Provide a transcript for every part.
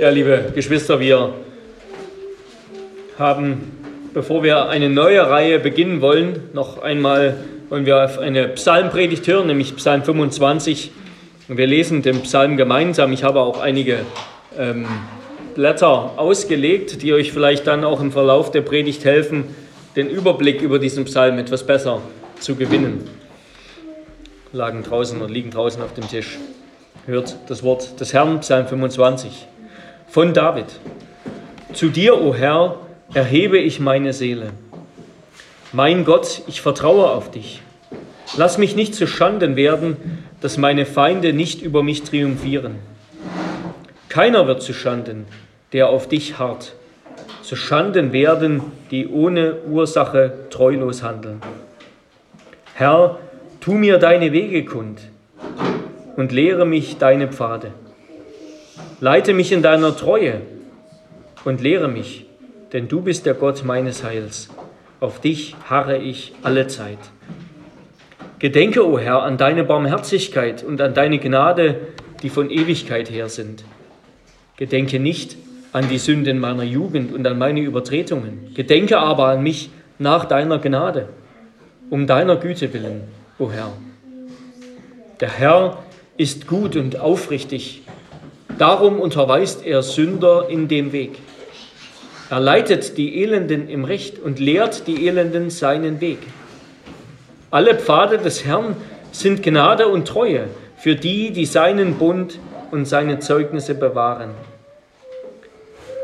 Ja, liebe Geschwister, wir haben, bevor wir eine neue Reihe beginnen wollen, noch einmal wollen wir auf eine Psalmpredigt hören, nämlich Psalm 25. Und wir lesen den Psalm gemeinsam. Ich habe auch einige ähm, Blätter ausgelegt, die euch vielleicht dann auch im Verlauf der Predigt helfen, den Überblick über diesen Psalm etwas besser zu gewinnen. Lagen draußen und liegen draußen auf dem Tisch. Hört das Wort des Herrn, Psalm 25 von David. Zu dir, o Herr, erhebe ich meine Seele. Mein Gott, ich vertraue auf dich. Lass mich nicht zu Schanden werden, dass meine Feinde nicht über mich triumphieren. Keiner wird zu Schanden, der auf dich harrt. Zu Schanden werden, die ohne Ursache treulos handeln. Herr, tu mir deine Wege kund und lehre mich deine Pfade. Leite mich in deiner Treue und lehre mich, denn du bist der Gott meines Heils. Auf dich harre ich alle Zeit. Gedenke, o oh Herr, an deine Barmherzigkeit und an deine Gnade, die von Ewigkeit her sind. Gedenke nicht an die Sünden meiner Jugend und an meine Übertretungen. Gedenke aber an mich nach deiner Gnade, um deiner Güte willen, o oh Herr. Der Herr ist gut und aufrichtig Darum unterweist er Sünder in dem Weg. Er leitet die Elenden im Recht und lehrt die Elenden seinen Weg. Alle Pfade des Herrn sind Gnade und Treue für die, die seinen Bund und seine Zeugnisse bewahren.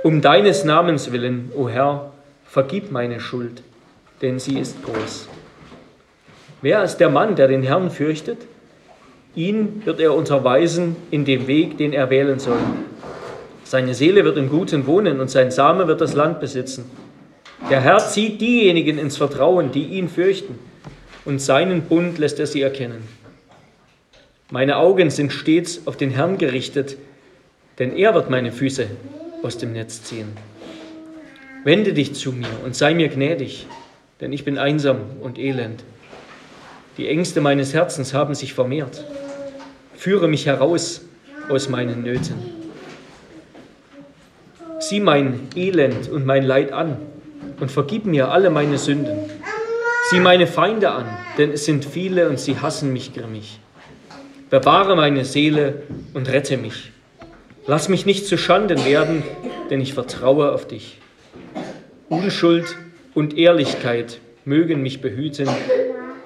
Um deines Namens willen, o Herr, vergib meine Schuld, denn sie ist groß. Wer ist der Mann, der den Herrn fürchtet? Ihn wird er unterweisen in dem Weg, den er wählen soll. Seine Seele wird im Guten wohnen und sein Same wird das Land besitzen. Der Herr zieht diejenigen ins Vertrauen, die ihn fürchten, und seinen Bund lässt er sie erkennen. Meine Augen sind stets auf den Herrn gerichtet, denn er wird meine Füße aus dem Netz ziehen. Wende dich zu mir und sei mir gnädig, denn ich bin einsam und elend. Die Ängste meines Herzens haben sich vermehrt. Führe mich heraus aus meinen Nöten. Sieh mein Elend und mein Leid an und vergib mir alle meine Sünden. Sieh meine Feinde an, denn es sind viele und sie hassen mich grimmig. Bewahre meine Seele und rette mich. Lass mich nicht zu Schanden werden, denn ich vertraue auf dich. Unschuld und Ehrlichkeit mögen mich behüten,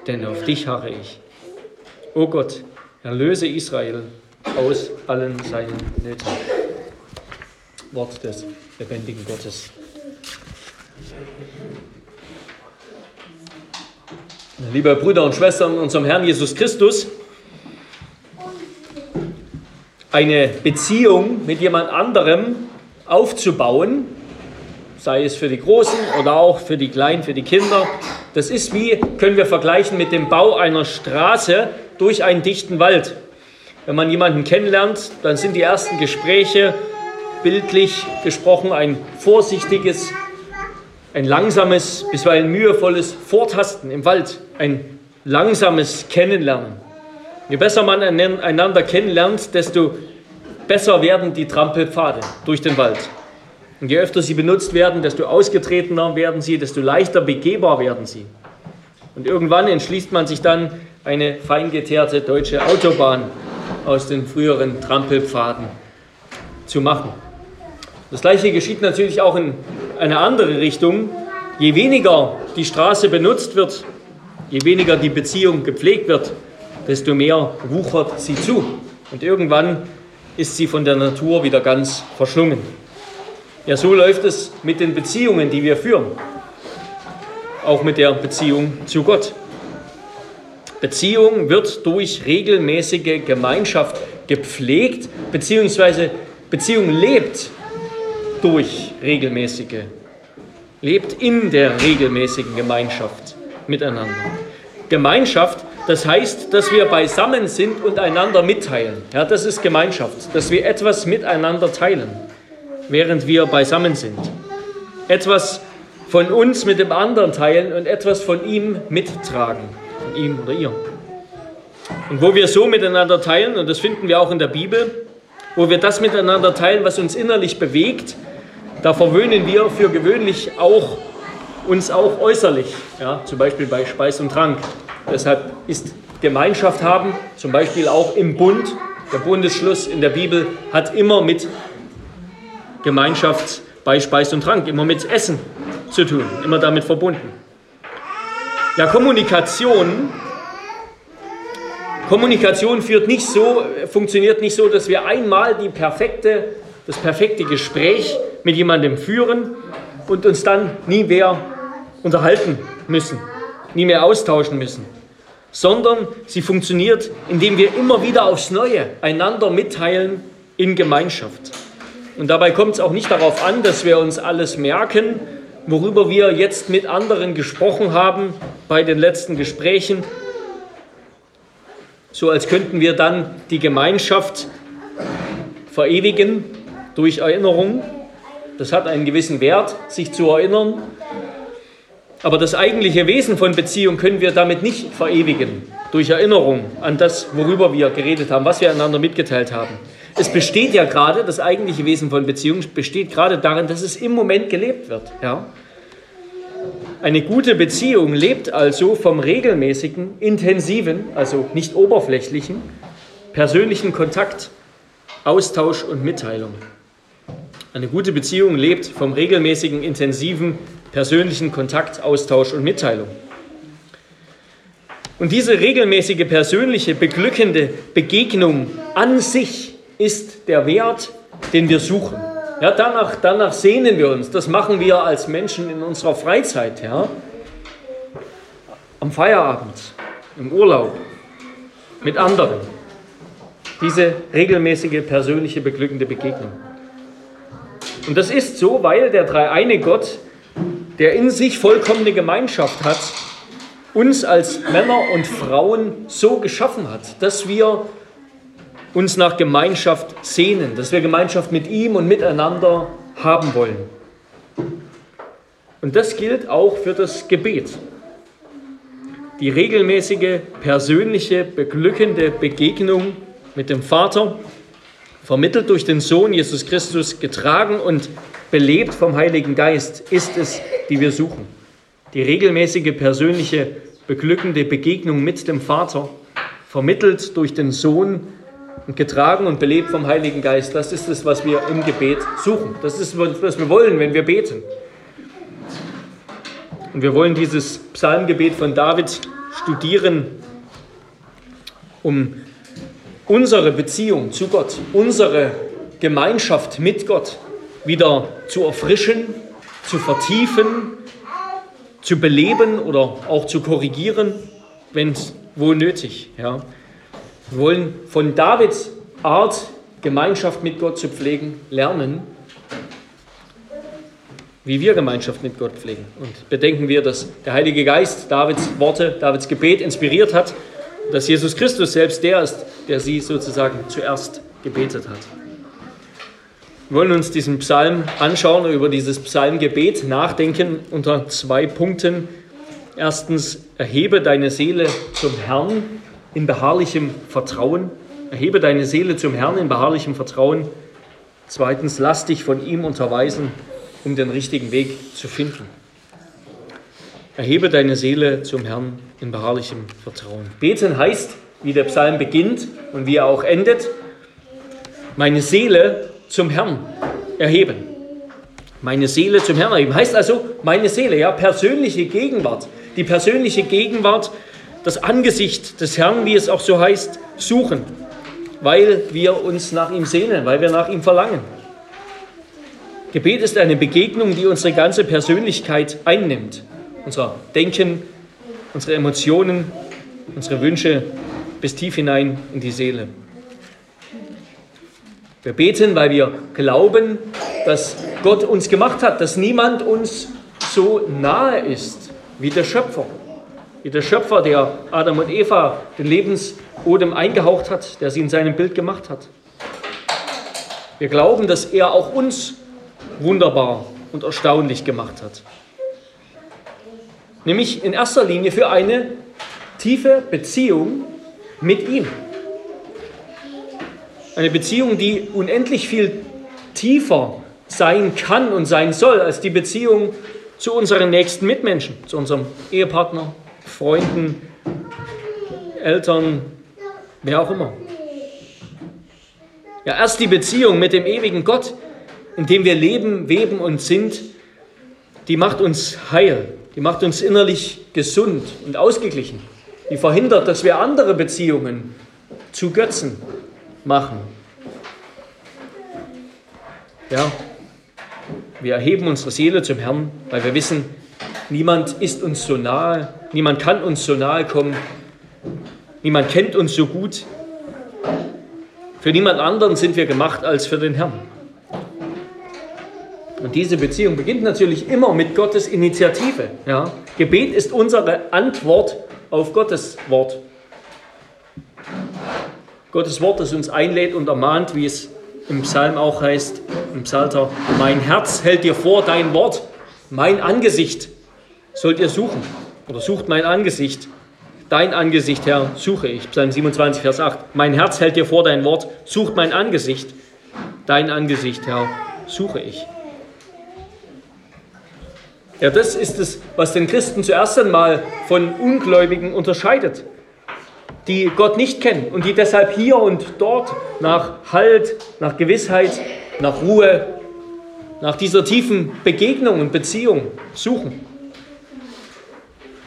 denn auf dich harre ich. O Gott, Erlöse Israel aus allen seinen Nöten. Wort des lebendigen Gottes. Liebe Brüder und Schwestern unserem Herrn Jesus Christus, eine Beziehung mit jemand anderem aufzubauen, sei es für die Großen oder auch für die Kleinen, für die Kinder, das ist wie, können wir vergleichen mit dem Bau einer Straße, durch einen dichten Wald. Wenn man jemanden kennenlernt, dann sind die ersten Gespräche bildlich gesprochen ein vorsichtiges, ein langsames, bisweilen mühevolles Vortasten im Wald, ein langsames Kennenlernen. Je besser man einander kennenlernt, desto besser werden die Trampelpfade durch den Wald. Und je öfter sie benutzt werden, desto ausgetretener werden sie, desto leichter begehbar werden sie. Und irgendwann entschließt man sich dann, eine feingeteerte deutsche Autobahn aus den früheren Trampelpfaden zu machen. Das gleiche geschieht natürlich auch in eine andere Richtung. Je weniger die Straße benutzt wird, je weniger die Beziehung gepflegt wird, desto mehr wuchert sie zu. Und irgendwann ist sie von der Natur wieder ganz verschlungen. Ja, so läuft es mit den Beziehungen, die wir führen. Auch mit der Beziehung zu Gott. Beziehung wird durch regelmäßige Gemeinschaft gepflegt, beziehungsweise Beziehung lebt durch regelmäßige, lebt in der regelmäßigen Gemeinschaft miteinander. Gemeinschaft, das heißt, dass wir beisammen sind und einander mitteilen. Ja, das ist Gemeinschaft, dass wir etwas miteinander teilen, während wir beisammen sind. Etwas von uns mit dem anderen teilen und etwas von ihm mittragen von ihm oder ihr. Und wo wir so miteinander teilen, und das finden wir auch in der Bibel, wo wir das miteinander teilen, was uns innerlich bewegt, da verwöhnen wir für gewöhnlich auch uns auch äußerlich, ja, zum Beispiel bei Speis und Trank. Deshalb ist Gemeinschaft haben, zum Beispiel auch im Bund, der Bundesschluss in der Bibel hat immer mit Gemeinschaft bei Speis und Trank, immer mit Essen zu tun, immer damit verbunden. Ja, Kommunikation. Kommunikation führt nicht so, funktioniert nicht so, dass wir einmal die perfekte, das perfekte Gespräch mit jemandem führen und uns dann nie mehr unterhalten müssen, nie mehr austauschen müssen, sondern sie funktioniert, indem wir immer wieder aufs Neue einander mitteilen in Gemeinschaft. Und dabei kommt es auch nicht darauf an, dass wir uns alles merken, worüber wir jetzt mit anderen gesprochen haben bei den letzten Gesprächen, so als könnten wir dann die Gemeinschaft verewigen durch Erinnerung. Das hat einen gewissen Wert, sich zu erinnern. Aber das eigentliche Wesen von Beziehung können wir damit nicht verewigen, durch Erinnerung an das, worüber wir geredet haben, was wir einander mitgeteilt haben. Es besteht ja gerade, das eigentliche Wesen von Beziehung besteht gerade darin, dass es im Moment gelebt wird. Ja? Eine gute Beziehung lebt also vom regelmäßigen, intensiven, also nicht oberflächlichen, persönlichen Kontakt, Austausch und Mitteilung. Eine gute Beziehung lebt vom regelmäßigen, intensiven, persönlichen Kontakt, Austausch und Mitteilung. Und diese regelmäßige, persönliche, beglückende Begegnung an sich ist der Wert, den wir suchen. Ja, danach, danach sehnen wir uns. Das machen wir als Menschen in unserer Freizeit. Ja? Am Feierabend, im Urlaub, mit anderen. Diese regelmäßige, persönliche, beglückende Begegnung. Und das ist so, weil der dreieine Gott, der in sich vollkommene Gemeinschaft hat, uns als Männer und Frauen so geschaffen hat, dass wir uns nach Gemeinschaft sehnen, dass wir Gemeinschaft mit ihm und miteinander haben wollen. Und das gilt auch für das Gebet. Die regelmäßige, persönliche, beglückende Begegnung mit dem Vater, vermittelt durch den Sohn Jesus Christus, getragen und belebt vom Heiligen Geist, ist es, die wir suchen. Die regelmäßige, persönliche, beglückende Begegnung mit dem Vater, vermittelt durch den Sohn, und getragen und belebt vom Heiligen Geist. Das ist es, was wir im Gebet suchen. Das ist, was wir wollen, wenn wir beten. Und wir wollen dieses Psalmgebet von David studieren, um unsere Beziehung zu Gott, unsere Gemeinschaft mit Gott wieder zu erfrischen, zu vertiefen, zu beleben oder auch zu korrigieren, wenn wo nötig. Ja. Wir wollen von Davids Art, Gemeinschaft mit Gott zu pflegen, lernen, wie wir Gemeinschaft mit Gott pflegen. Und bedenken wir, dass der Heilige Geist Davids Worte, Davids Gebet inspiriert hat, dass Jesus Christus selbst der ist, der sie sozusagen zuerst gebetet hat. Wir wollen uns diesen Psalm anschauen über dieses Psalmgebet nachdenken unter zwei Punkten. Erstens, erhebe deine Seele zum Herrn in beharrlichem Vertrauen. Erhebe deine Seele zum Herrn in beharrlichem Vertrauen. Zweitens, lass dich von ihm unterweisen, um den richtigen Weg zu finden. Erhebe deine Seele zum Herrn in beharrlichem Vertrauen. Beten heißt, wie der Psalm beginnt und wie er auch endet, meine Seele zum Herrn erheben. Meine Seele zum Herrn erheben. Heißt also, meine Seele, ja, persönliche Gegenwart. Die persönliche Gegenwart das Angesicht des Herrn, wie es auch so heißt, suchen, weil wir uns nach ihm sehnen, weil wir nach ihm verlangen. Gebet ist eine Begegnung, die unsere ganze Persönlichkeit einnimmt. Unser Denken, unsere Emotionen, unsere Wünsche bis tief hinein in die Seele. Wir beten, weil wir glauben, dass Gott uns gemacht hat, dass niemand uns so nahe ist wie der Schöpfer wie der Schöpfer, der Adam und Eva den Lebensodem eingehaucht hat, der sie in seinem Bild gemacht hat. Wir glauben, dass er auch uns wunderbar und erstaunlich gemacht hat. Nämlich in erster Linie für eine tiefe Beziehung mit ihm. Eine Beziehung, die unendlich viel tiefer sein kann und sein soll als die Beziehung zu unseren nächsten Mitmenschen, zu unserem Ehepartner, Freunden, Eltern, wer auch immer. Ja, erst die Beziehung mit dem ewigen Gott, in dem wir leben, weben und sind, die macht uns heil, die macht uns innerlich gesund und ausgeglichen. Die verhindert, dass wir andere Beziehungen zu Götzen machen. Ja, wir erheben unsere Seele zum Herrn, weil wir wissen, niemand ist uns so nahe, niemand kann uns so nahe kommen, niemand kennt uns so gut. Für niemand anderen sind wir gemacht als für den Herrn. Und diese Beziehung beginnt natürlich immer mit Gottes Initiative. Ja? Gebet ist unsere Antwort auf Gottes Wort. Gottes Wort, das uns einlädt und ermahnt, wie es im Psalm auch heißt, im Psalter, mein Herz hält dir vor dein Wort, mein Angesicht sollt ihr suchen oder sucht mein Angesicht. Dein Angesicht, Herr, suche ich. Psalm 27, Vers 8. Mein Herz hält dir vor dein Wort, sucht mein Angesicht. Dein Angesicht, Herr, suche ich. Ja, das ist es, was den Christen zuerst einmal von Ungläubigen unterscheidet die Gott nicht kennen und die deshalb hier und dort nach Halt, nach Gewissheit, nach Ruhe, nach dieser tiefen Begegnung und Beziehung suchen.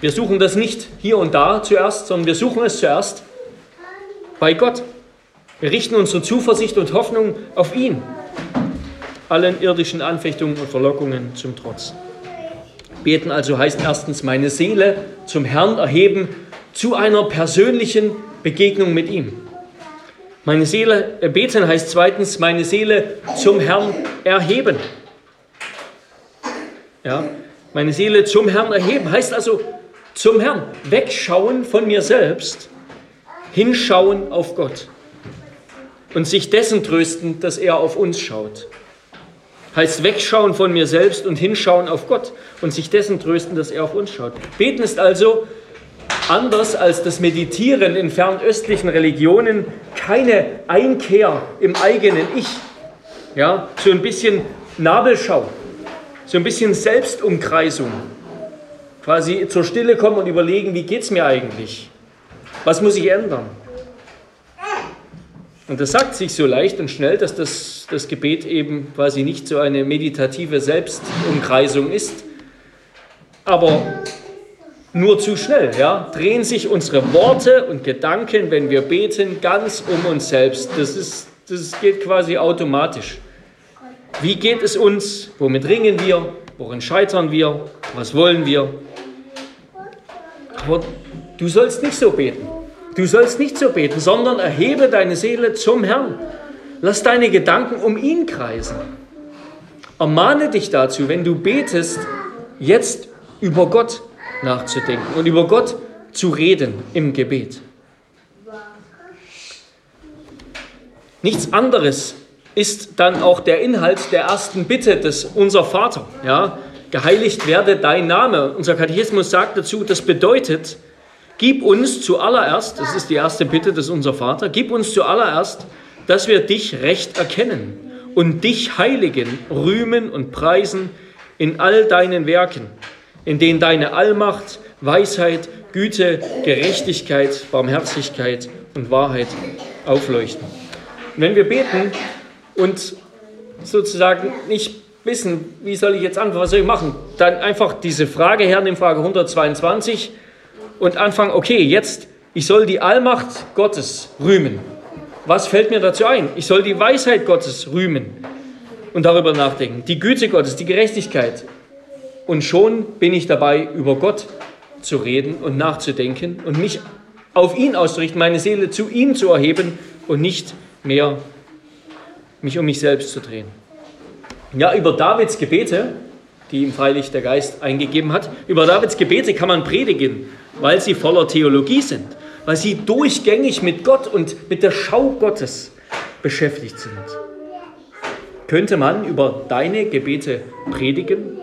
Wir suchen das nicht hier und da zuerst, sondern wir suchen es zuerst bei Gott. Wir richten unsere Zuversicht und Hoffnung auf ihn, allen irdischen Anfechtungen und Verlockungen zum Trotz. Beten also heißt erstens meine Seele zum Herrn erheben zu einer persönlichen Begegnung mit ihm. Meine Seele, äh, beten heißt zweitens, meine Seele zum Herrn erheben. Ja, meine Seele zum Herrn erheben heißt also zum Herrn wegschauen von mir selbst, hinschauen auf Gott und sich dessen trösten, dass er auf uns schaut. Heißt wegschauen von mir selbst und hinschauen auf Gott und sich dessen trösten, dass er auf uns schaut. Beten ist also anders als das Meditieren in fernöstlichen Religionen keine Einkehr im eigenen Ich. Ja, so ein bisschen Nabelschau, so ein bisschen Selbstumkreisung. Quasi zur Stille kommen und überlegen, wie geht es mir eigentlich? Was muss ich ändern? Und das sagt sich so leicht und schnell, dass das, das Gebet eben quasi nicht so eine meditative Selbstumkreisung ist. Aber nur zu schnell. Ja? Drehen sich unsere Worte und Gedanken, wenn wir beten, ganz um uns selbst. Das, ist, das geht quasi automatisch. Wie geht es uns? Womit ringen wir? Worin scheitern wir? Was wollen wir? Aber du sollst nicht so beten. Du sollst nicht so beten, sondern erhebe deine Seele zum Herrn. Lass deine Gedanken um ihn kreisen. Ermahne dich dazu, wenn du betest, jetzt über Gott nachzudenken und über Gott zu reden im Gebet. Nichts anderes ist dann auch der Inhalt der ersten Bitte des Unser Vater. Ja? Geheiligt werde dein Name. Unser Katechismus sagt dazu, das bedeutet, gib uns zuallererst, das ist die erste Bitte des Unser Vater, gib uns zuallererst, dass wir dich recht erkennen und dich heiligen, rühmen und preisen in all deinen Werken in denen deine Allmacht, Weisheit, Güte, Gerechtigkeit, Barmherzigkeit und Wahrheit aufleuchten. Und wenn wir beten und sozusagen nicht wissen, wie soll ich jetzt antworten, was soll ich machen, dann einfach diese Frage hernehmen, Frage 122 und anfangen, okay, jetzt, ich soll die Allmacht Gottes rühmen. Was fällt mir dazu ein? Ich soll die Weisheit Gottes rühmen und darüber nachdenken. Die Güte Gottes, die Gerechtigkeit, und schon bin ich dabei, über Gott zu reden und nachzudenken und mich auf ihn auszurichten, meine Seele zu ihm zu erheben und nicht mehr mich um mich selbst zu drehen. Ja, über Davids Gebete, die ihm freilich der Geist eingegeben hat, über Davids Gebete kann man predigen, weil sie voller Theologie sind, weil sie durchgängig mit Gott und mit der Schau Gottes beschäftigt sind. Könnte man über deine Gebete predigen?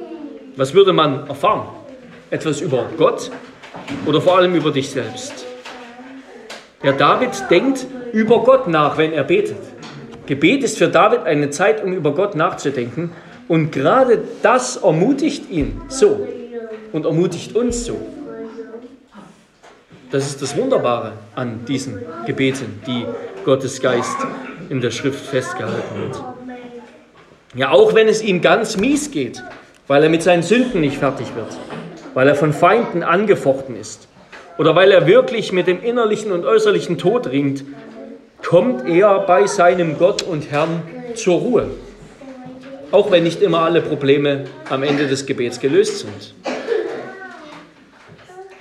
Was würde man erfahren? Etwas über Gott oder vor allem über dich selbst? Ja, David denkt über Gott nach, wenn er betet. Gebet ist für David eine Zeit, um über Gott nachzudenken. Und gerade das ermutigt ihn so und ermutigt uns so. Das ist das Wunderbare an diesen Gebeten, die Gottes Geist in der Schrift festgehalten wird. Ja, auch wenn es ihm ganz mies geht, weil er mit seinen Sünden nicht fertig wird, weil er von Feinden angefochten ist oder weil er wirklich mit dem innerlichen und äußerlichen Tod ringt, kommt er bei seinem Gott und Herrn zur Ruhe. Auch wenn nicht immer alle Probleme am Ende des Gebets gelöst sind.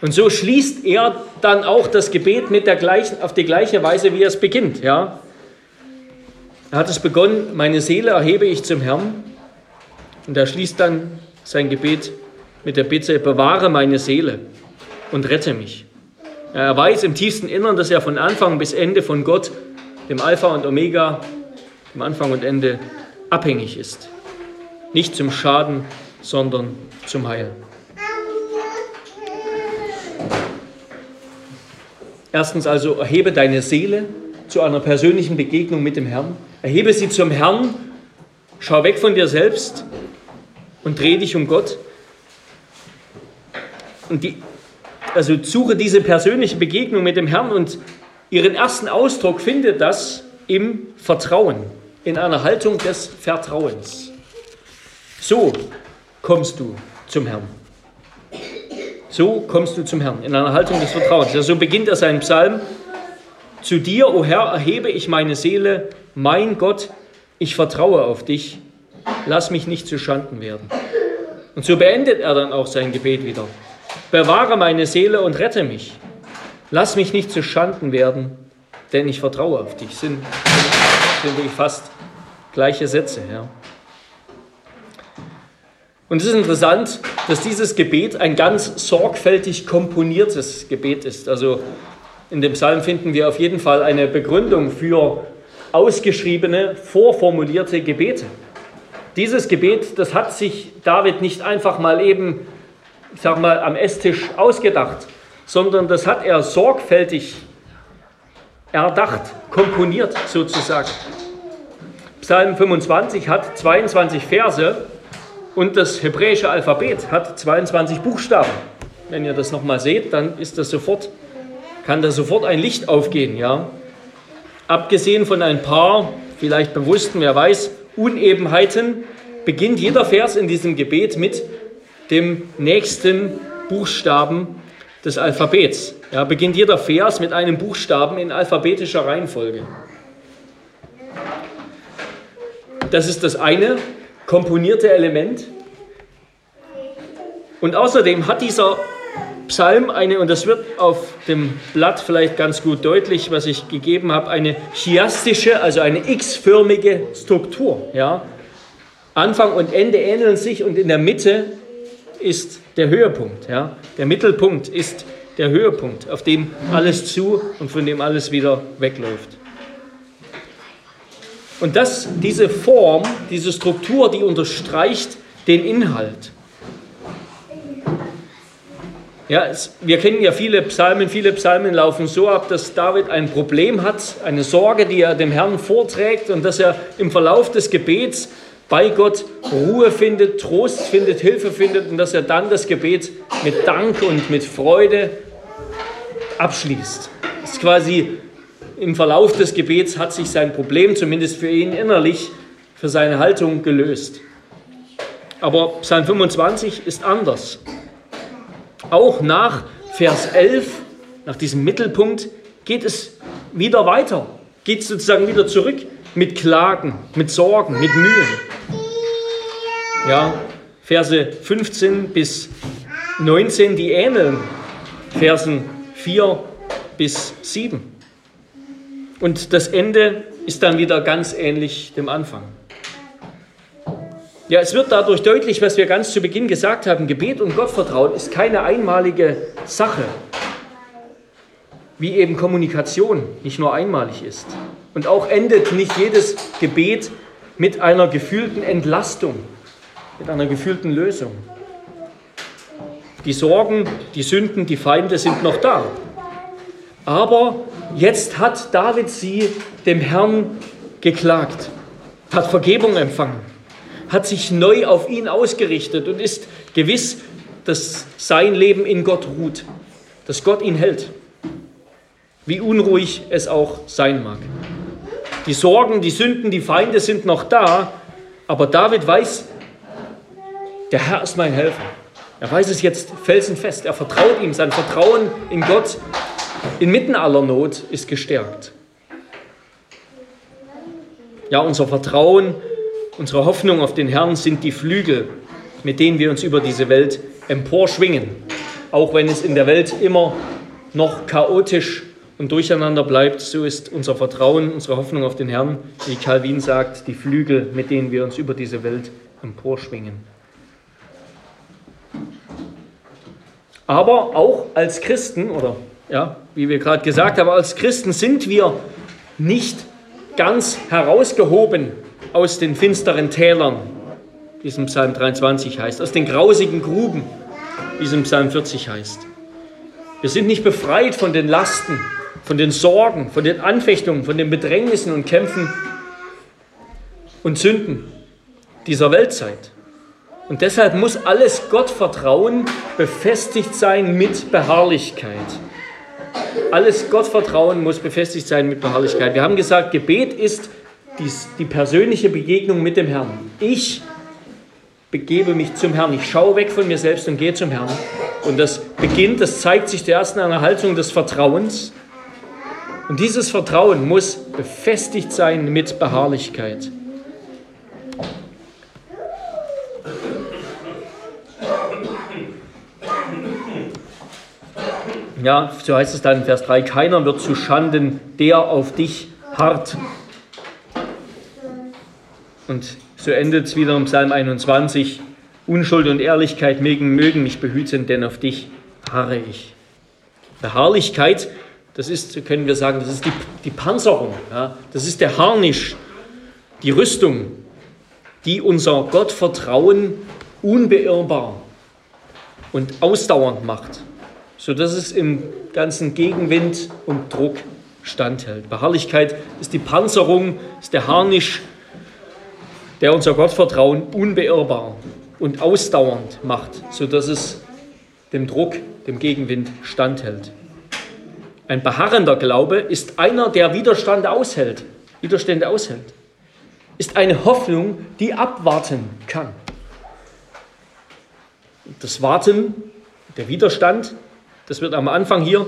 Und so schließt er dann auch das Gebet mit der gleichen, auf die gleiche Weise, wie er es beginnt. Ja? Er hat es begonnen, meine Seele erhebe ich zum Herrn. Und er schließt dann sein Gebet mit der Bitte, bewahre meine Seele und rette mich. Er weiß im tiefsten Innern, dass er von Anfang bis Ende von Gott, dem Alpha und Omega, dem Anfang und Ende, abhängig ist. Nicht zum Schaden, sondern zum Heil. Erstens also, erhebe deine Seele zu einer persönlichen Begegnung mit dem Herrn. Erhebe sie zum Herrn, schau weg von dir selbst und dreh dich um Gott. Und die, also suche diese persönliche Begegnung mit dem Herrn und ihren ersten Ausdruck findet das im Vertrauen, in einer Haltung des Vertrauens. So kommst du zum Herrn. So kommst du zum Herrn, in einer Haltung des Vertrauens. Ja, so beginnt er seinen Psalm. Zu dir, o Herr, erhebe ich meine Seele, mein Gott, ich vertraue auf dich, lass mich nicht zu Schanden werden. Und so beendet er dann auch sein Gebet wieder. Bewahre meine Seele und rette mich. Lass mich nicht zu Schanden werden, denn ich vertraue auf dich. Sind, sind wirklich fast gleiche Sätze. Ja. Und es ist interessant, dass dieses Gebet ein ganz sorgfältig komponiertes Gebet ist. Also in dem Psalm finden wir auf jeden Fall eine Begründung für ausgeschriebene, vorformulierte Gebete. Dieses Gebet, das hat sich David nicht einfach mal eben, ich sag mal, am Esstisch ausgedacht, sondern das hat er sorgfältig erdacht, komponiert sozusagen. Psalm 25 hat 22 Verse und das hebräische Alphabet hat 22 Buchstaben. Wenn ihr das nochmal seht, dann ist das sofort, kann da sofort ein Licht aufgehen. Ja? Abgesehen von ein paar, vielleicht bewussten, wer weiß, Unebenheiten, beginnt jeder Vers in diesem Gebet mit dem nächsten Buchstaben des Alphabets. Ja, beginnt jeder Vers mit einem Buchstaben in alphabetischer Reihenfolge. Das ist das eine komponierte Element. Und außerdem hat dieser Psalm eine, und das wird auf dem Blatt vielleicht ganz gut deutlich, was ich gegeben habe, eine chiastische, also eine x-förmige Struktur. Ja? Anfang und Ende ähneln sich und in der Mitte ist der Höhepunkt. Ja? Der Mittelpunkt ist der Höhepunkt, auf dem alles zu und von dem alles wieder wegläuft. Und das, diese Form, diese Struktur, die unterstreicht den Inhalt. Ja, es, wir kennen ja viele Psalmen, viele Psalmen laufen so ab, dass David ein Problem hat, eine Sorge, die er dem Herrn vorträgt und dass er im Verlauf des Gebets bei Gott Ruhe findet, Trost findet, Hilfe findet und dass er dann das Gebet mit Dank und mit Freude abschließt. Das ist quasi im Verlauf des Gebets hat sich sein Problem, zumindest für ihn innerlich, für seine Haltung gelöst. Aber Psalm 25 ist anders. Auch nach Vers 11, nach diesem Mittelpunkt, geht es wieder weiter, geht sozusagen wieder zurück mit Klagen, mit Sorgen, mit Mühen. Ja, Verse 15 bis 19, die ähneln Versen 4 bis 7. Und das Ende ist dann wieder ganz ähnlich dem Anfang. Ja, es wird dadurch deutlich, was wir ganz zu Beginn gesagt haben, Gebet und Gottvertrauen ist keine einmalige Sache, wie eben Kommunikation nicht nur einmalig ist. Und auch endet nicht jedes Gebet mit einer gefühlten Entlastung, mit einer gefühlten Lösung. Die Sorgen, die Sünden, die Feinde sind noch da. Aber Jetzt hat David sie dem Herrn geklagt, hat Vergebung empfangen, hat sich neu auf ihn ausgerichtet und ist gewiss, dass sein Leben in Gott ruht, dass Gott ihn hält, wie unruhig es auch sein mag. Die Sorgen, die Sünden, die Feinde sind noch da, aber David weiß, der Herr ist mein Helfer. Er weiß es jetzt felsenfest. Er vertraut ihm. Sein Vertrauen in Gott inmitten aller Not ist gestärkt. Ja, unser Vertrauen, unsere Hoffnung auf den Herrn sind die Flügel, mit denen wir uns über diese Welt emporschwingen. Auch wenn es in der Welt immer noch chaotisch und durcheinander bleibt, so ist unser Vertrauen, unsere Hoffnung auf den Herrn, wie Calvin sagt, die Flügel, mit denen wir uns über diese Welt emporschwingen. Aber auch als Christen, oder ja, wie wir gerade gesagt haben, als Christen sind wir nicht ganz herausgehoben aus den finsteren Tälern, wie es im Psalm 23 heißt, aus den grausigen Gruben, wie es im Psalm 40 heißt. Wir sind nicht befreit von den Lasten, von den Sorgen, von den Anfechtungen, von den Bedrängnissen und Kämpfen und Sünden dieser Weltzeit. Und deshalb muss alles Gottvertrauen befestigt sein mit Beharrlichkeit. Alles Gottvertrauen muss befestigt sein mit Beharrlichkeit. Wir haben gesagt, Gebet ist die, die persönliche Begegnung mit dem Herrn. Ich begebe mich zum Herrn. Ich schaue weg von mir selbst und gehe zum Herrn. Und das beginnt, das zeigt sich zuerst in einer Haltung des Vertrauens. Und dieses Vertrauen muss befestigt sein mit Beharrlichkeit. Ja, so heißt es dann in Vers 3, keiner wird zu Schanden, der auf dich hart. Und so endet es wieder im Psalm 21, Unschuld und Ehrlichkeit mögen, mögen mich behüten, denn auf dich harre ich. Beharrlichkeit, das ist, können wir sagen, das ist die, die Panzerung, ja, das ist der Harnisch, die Rüstung, die unser Gottvertrauen unbeirrbar und ausdauernd macht sodass es im ganzen Gegenwind und Druck standhält. Beharrlichkeit ist die Panzerung, ist der Harnisch, der unser Gottvertrauen unbeirrbar und ausdauernd macht, sodass es dem Druck, dem Gegenwind standhält. Ein beharrender Glaube ist einer, der Widerstand aushält, Widerstände aushält. Ist eine Hoffnung, die abwarten kann. Das Warten, der Widerstand, das wird am Anfang hier,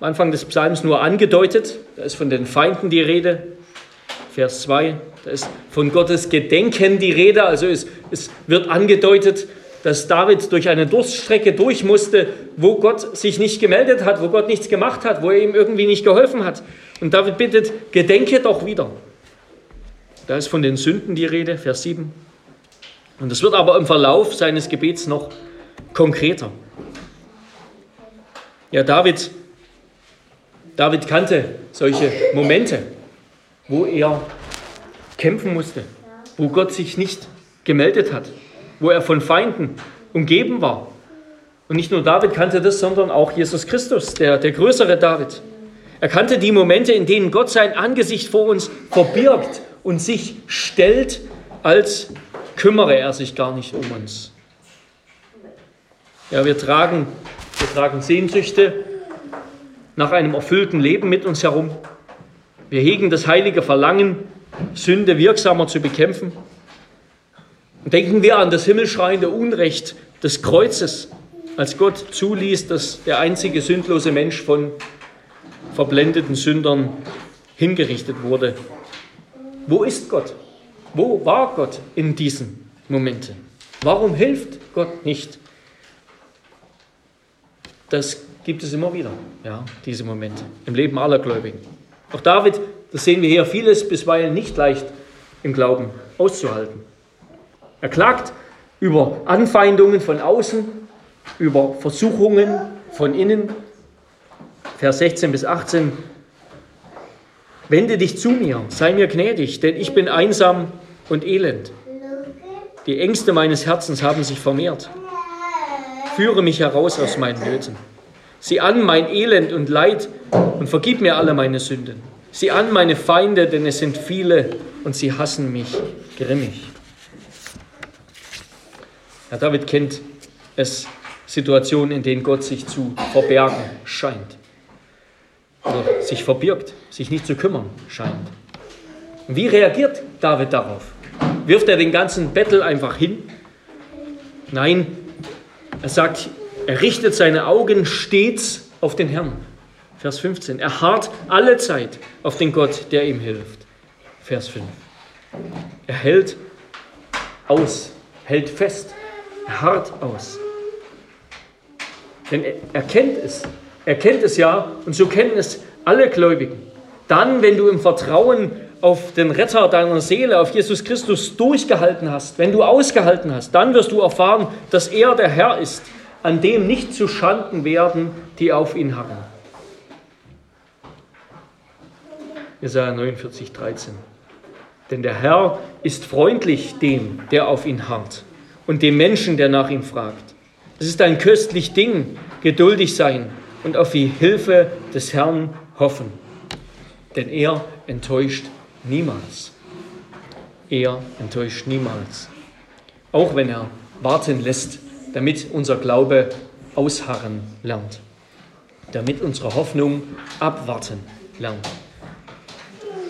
am Anfang des Psalms nur angedeutet. Da ist von den Feinden die Rede. Vers 2, da ist von Gottes Gedenken die Rede. Also es, es wird angedeutet, dass David durch eine Durststrecke durch musste, wo Gott sich nicht gemeldet hat, wo Gott nichts gemacht hat, wo er ihm irgendwie nicht geholfen hat. Und David bittet, gedenke doch wieder. Da ist von den Sünden die Rede, Vers 7. Und es wird aber im Verlauf seines Gebets noch konkreter. Ja, David, David kannte solche Momente, wo er kämpfen musste, wo Gott sich nicht gemeldet hat, wo er von Feinden umgeben war. Und nicht nur David kannte das, sondern auch Jesus Christus, der, der größere David. Er kannte die Momente, in denen Gott sein Angesicht vor uns verbirgt und sich stellt, als kümmere er sich gar nicht um uns. Ja, wir tragen wir tragen Sehnsüchte nach einem erfüllten Leben mit uns herum. Wir hegen das heilige Verlangen, Sünde wirksamer zu bekämpfen. Denken wir an das himmelschreiende Unrecht des Kreuzes, als Gott zuließ, dass der einzige sündlose Mensch von verblendeten Sündern hingerichtet wurde. Wo ist Gott? Wo war Gott in diesen Momenten? Warum hilft Gott nicht? das gibt es immer wieder, ja, diese Momente im Leben aller Gläubigen. Auch David, das sehen wir hier, vieles bisweilen nicht leicht im Glauben auszuhalten. Er klagt über Anfeindungen von außen, über Versuchungen von innen. Vers 16 bis 18. Wende dich zu mir, sei mir gnädig, denn ich bin einsam und elend. Die Ängste meines Herzens haben sich vermehrt. Führe mich heraus aus meinen Nöten. Sieh an mein Elend und Leid und vergib mir alle meine Sünden. Sieh an meine Feinde, denn es sind viele und sie hassen mich grimmig. Herr David kennt es Situationen, in denen Gott sich zu verbergen scheint. Oder sich verbirgt, sich nicht zu kümmern scheint. Und wie reagiert David darauf? Wirft er den ganzen Bettel einfach hin? Nein, er sagt, er richtet seine Augen stets auf den Herrn. Vers 15. Er harrt alle Zeit auf den Gott, der ihm hilft. Vers 5. Er hält aus, hält fest, harrt aus. Denn er kennt es. Er kennt es ja und so kennen es alle Gläubigen. Dann, wenn du im Vertrauen auf den Retter deiner Seele, auf Jesus Christus durchgehalten hast, wenn du ausgehalten hast, dann wirst du erfahren, dass er der Herr ist, an dem nicht zu Schanden werden, die auf ihn harren. Jesaja 49, 13. Denn der Herr ist freundlich dem, der auf ihn harrt, und dem Menschen, der nach ihm fragt. Es ist ein köstlich Ding, geduldig sein und auf die Hilfe des Herrn hoffen. Denn er enttäuscht niemals. Er enttäuscht niemals. Auch wenn er warten lässt, damit unser Glaube ausharren lernt. Damit unsere Hoffnung abwarten lernt.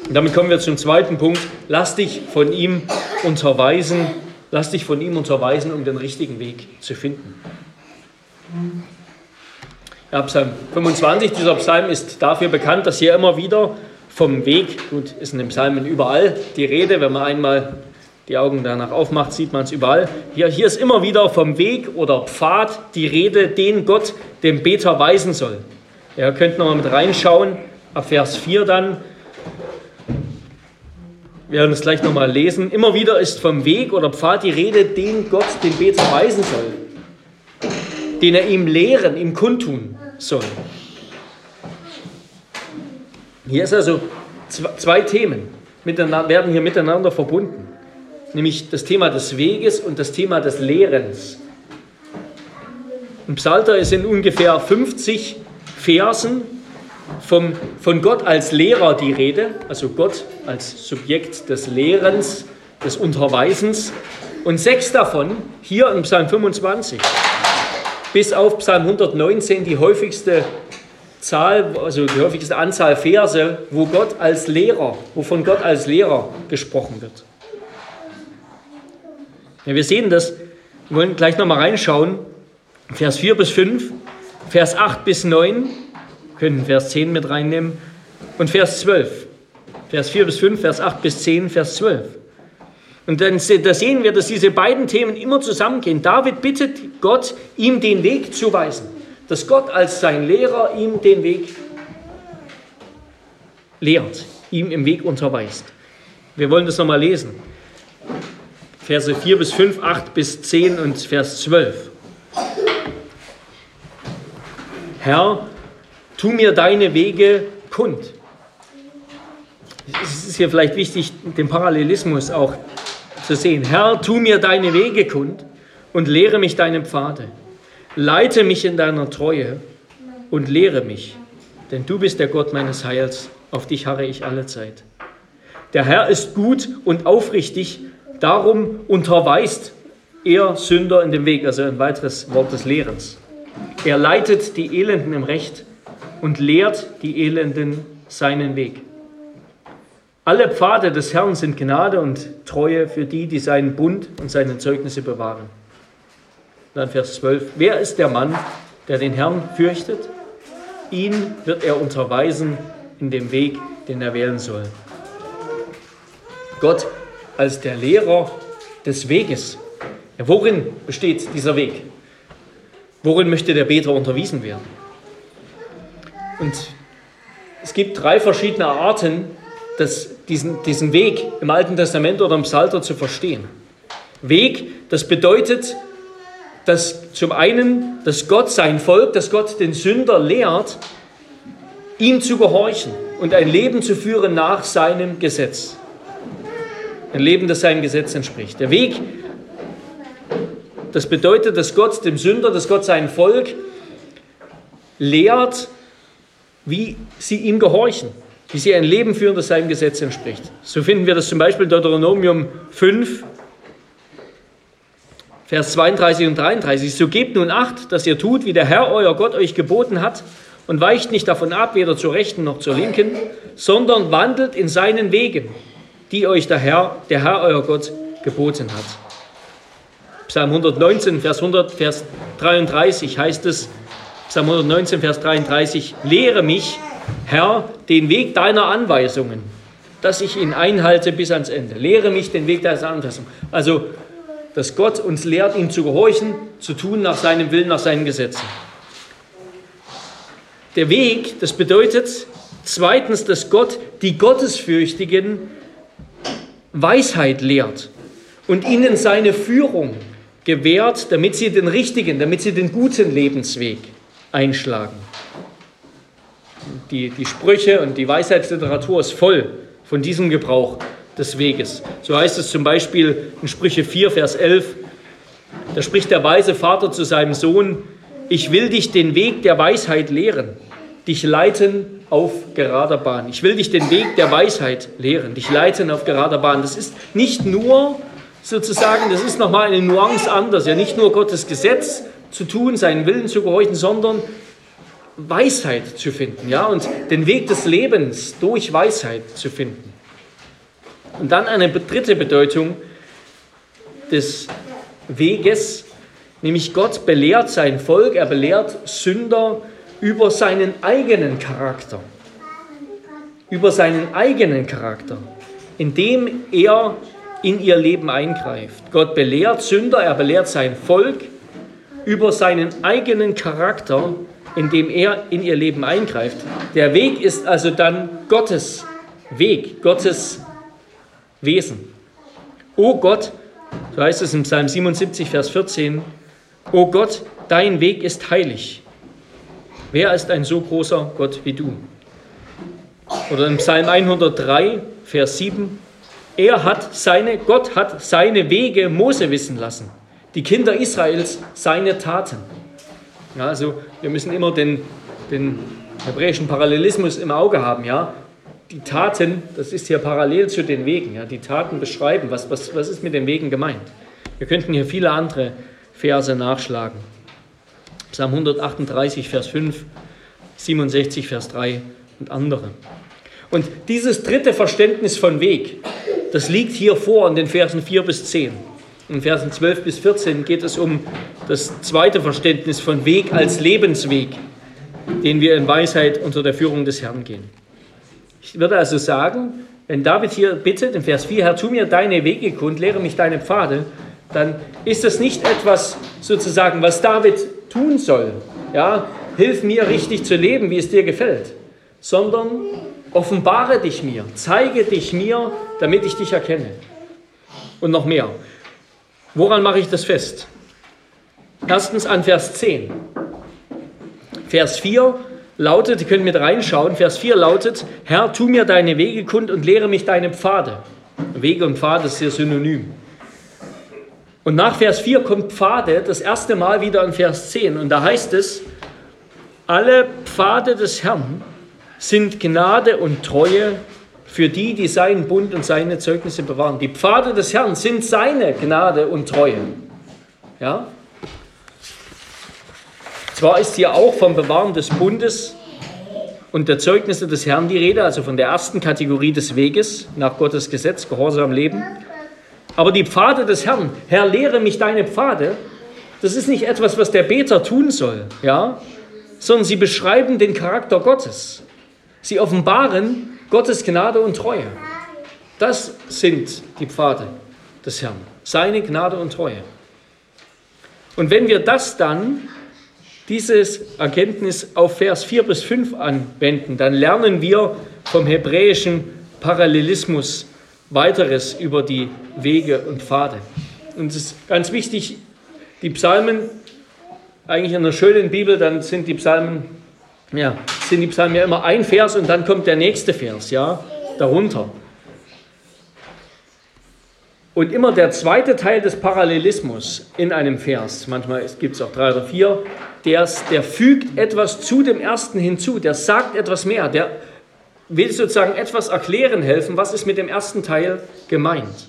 Und damit kommen wir zum zweiten Punkt. Lass dich von ihm unterweisen Lass dich von ihm unterweisen, um den richtigen Weg zu finden. Ja, Psalm 25, dieser Psalm ist dafür bekannt, dass hier immer wieder vom Weg, gut, ist in den Psalmen überall die Rede, wenn man einmal die Augen danach aufmacht, sieht man es überall. Hier, hier ist immer wieder vom Weg oder Pfad die Rede, den Gott dem Beter weisen soll. Ihr könnt nochmal mit reinschauen, ab Vers 4 dann. Wir werden es gleich nochmal lesen. Immer wieder ist vom Weg oder Pfad die Rede, den Gott den Beter weisen soll, den er ihm lehren, ihm kundtun soll. Hier ist also zwei Themen werden hier miteinander verbunden, nämlich das Thema des Weges und das Thema des Lehrens. Im Psalter ist in ungefähr 50 Versen vom, von Gott als Lehrer die Rede, also Gott als Subjekt des Lehrens, des Unterweisens. Und sechs davon hier im Psalm 25, bis auf Psalm 119 die häufigste Zahl, also die häufigste Anzahl Verse, wo Gott als Lehrer, wovon Gott als Lehrer gesprochen wird. Ja, wir sehen das, wir wollen gleich nochmal reinschauen. Vers 4 bis 5, Vers 8 bis 9, können Vers 10 mit reinnehmen und Vers 12. Vers 4 bis 5, Vers 8 bis 10, Vers 12. Und dann da sehen wir, dass diese beiden Themen immer zusammengehen. David bittet Gott, ihm den Weg zu weisen. Dass Gott als sein Lehrer ihm den Weg lehrt, ihm im Weg unterweist. Wir wollen das nochmal lesen. Verse 4 bis 5, 8 bis 10 und Vers 12. Herr, tu mir deine Wege kund. Es ist hier vielleicht wichtig, den Parallelismus auch zu sehen. Herr, tu mir deine Wege kund und lehre mich deine Pfade. Leite mich in deiner Treue und lehre mich, denn du bist der Gott meines Heils, auf dich harre ich alle Zeit. Der Herr ist gut und aufrichtig, darum unterweist er Sünder in dem Weg, also ein weiteres Wort des Lehrens. Er leitet die Elenden im Recht und lehrt die Elenden seinen Weg. Alle Pfade des Herrn sind Gnade und Treue für die, die seinen Bund und seine Zeugnisse bewahren. Dann Vers 12. Wer ist der Mann, der den Herrn fürchtet? Ihn wird er unterweisen in dem Weg, den er wählen soll. Gott als der Lehrer des Weges. Ja, worin besteht dieser Weg? Worin möchte der Beter unterwiesen werden? Und es gibt drei verschiedene Arten, das, diesen, diesen Weg im Alten Testament oder im Psalter zu verstehen. Weg, das bedeutet, dass zum einen, dass Gott sein Volk, dass Gott den Sünder lehrt, ihm zu gehorchen und ein Leben zu führen nach seinem Gesetz. Ein Leben, das seinem Gesetz entspricht. Der Weg, das bedeutet, dass Gott dem Sünder, dass Gott sein Volk lehrt, wie sie ihm gehorchen. wie sie ein Leben führen, das seinem Gesetz entspricht. So finden wir das zum Beispiel in Deuteronomium 5, Vers 32 und 33. So gebt nun acht, dass ihr tut, wie der Herr euer Gott euch geboten hat, und weicht nicht davon ab, weder zur rechten noch zur linken, sondern wandelt in seinen Wegen, die euch der Herr, der Herr euer Gott geboten hat. Psalm 119, Vers, 100, Vers 33 heißt es, Psalm 119, Vers 33, lehre mich, Herr, den Weg deiner Anweisungen, dass ich ihn einhalte bis ans Ende. Lehre mich den Weg deiner Anweisungen. Also, dass Gott uns lehrt, ihm zu gehorchen, zu tun nach seinem Willen, nach seinen Gesetzen. Der Weg, das bedeutet zweitens, dass Gott die Gottesfürchtigen Weisheit lehrt und ihnen seine Führung gewährt, damit sie den richtigen, damit sie den guten Lebensweg einschlagen. Die, die Sprüche und die Weisheitsliteratur ist voll von diesem Gebrauch des Weges. So heißt es zum Beispiel in Sprüche 4, Vers 11, da spricht der weise Vater zu seinem Sohn, ich will dich den Weg der Weisheit lehren, dich leiten auf gerader Bahn. Ich will dich den Weg der Weisheit lehren, dich leiten auf gerader Bahn. Das ist nicht nur sozusagen, das ist nochmal eine Nuance anders, ja nicht nur Gottes Gesetz zu tun, seinen Willen zu gehorchen, sondern Weisheit zu finden, ja, und den Weg des Lebens durch Weisheit zu finden. Und dann eine dritte Bedeutung des Weges, nämlich Gott belehrt sein Volk, er belehrt Sünder über seinen eigenen Charakter. Über seinen eigenen Charakter, indem er in ihr Leben eingreift. Gott belehrt Sünder, er belehrt sein Volk über seinen eigenen Charakter, indem er in ihr Leben eingreift. Der Weg ist also dann Gottes Weg, Gottes Wesen. O Gott, so heißt es im Psalm 77, Vers 14, O Gott, dein Weg ist heilig. Wer ist ein so großer Gott wie du? Oder im Psalm 103, Vers 7, er hat seine, Gott hat seine Wege Mose wissen lassen, die Kinder Israels seine Taten. Ja, also wir müssen immer den, den hebräischen Parallelismus im Auge haben. Ja? Die Taten, das ist hier parallel zu den Wegen. Ja? Die Taten beschreiben, was, was, was ist mit den Wegen gemeint. Wir könnten hier viele andere Verse nachschlagen. Psalm 138, Vers 5, 67, Vers 3 und andere. Und dieses dritte Verständnis von Weg, das liegt hier vor in den Versen 4 bis 10. In Versen 12 bis 14 geht es um das zweite Verständnis von Weg als Lebensweg, den wir in Weisheit unter der Führung des Herrn gehen. Ich würde also sagen, wenn David hier bittet, in Vers 4, Herr, tu mir deine Wege kund, lehre mich deine Pfade, dann ist das nicht etwas sozusagen, was David tun soll. Ja, hilf mir richtig zu leben, wie es dir gefällt, sondern offenbare dich mir, zeige dich mir, damit ich dich erkenne. Und noch mehr. Woran mache ich das fest? Erstens an Vers 10. Vers 4 lautet, ihr könnt mit reinschauen, Vers 4 lautet, Herr, tu mir deine Wege kund und lehre mich deine Pfade. Wege und Pfade ist sehr synonym. Und nach Vers 4 kommt Pfade das erste Mal wieder in Vers 10. Und da heißt es, alle Pfade des Herrn sind Gnade und Treue für die, die seinen Bund und seine Zeugnisse bewahren. Die Pfade des Herrn sind seine Gnade und Treue. Ja? Zwar ist hier auch vom Bewahren des Bundes und der Zeugnisse des Herrn die Rede, also von der ersten Kategorie des Weges nach Gottes Gesetz, Gehorsam leben. Aber die Pfade des Herrn, Herr, lehre mich deine Pfade, das ist nicht etwas, was der Beter tun soll, ja, sondern sie beschreiben den Charakter Gottes. Sie offenbaren Gottes Gnade und Treue. Das sind die Pfade des Herrn, seine Gnade und Treue. Und wenn wir das dann, dieses Erkenntnis auf Vers 4 bis 5 anwenden, dann lernen wir vom hebräischen Parallelismus weiteres über die Wege und Pfade. Und es ist ganz wichtig, die Psalmen, eigentlich in einer schönen Bibel, dann sind die Psalmen, ja, sind die Psalmen ja immer ein Vers und dann kommt der nächste Vers, ja, darunter. Und immer der zweite Teil des Parallelismus in einem Vers, manchmal gibt es auch drei oder vier, der, der fügt etwas zu dem ersten hinzu, der sagt etwas mehr, der will sozusagen etwas erklären helfen, was ist mit dem ersten Teil gemeint.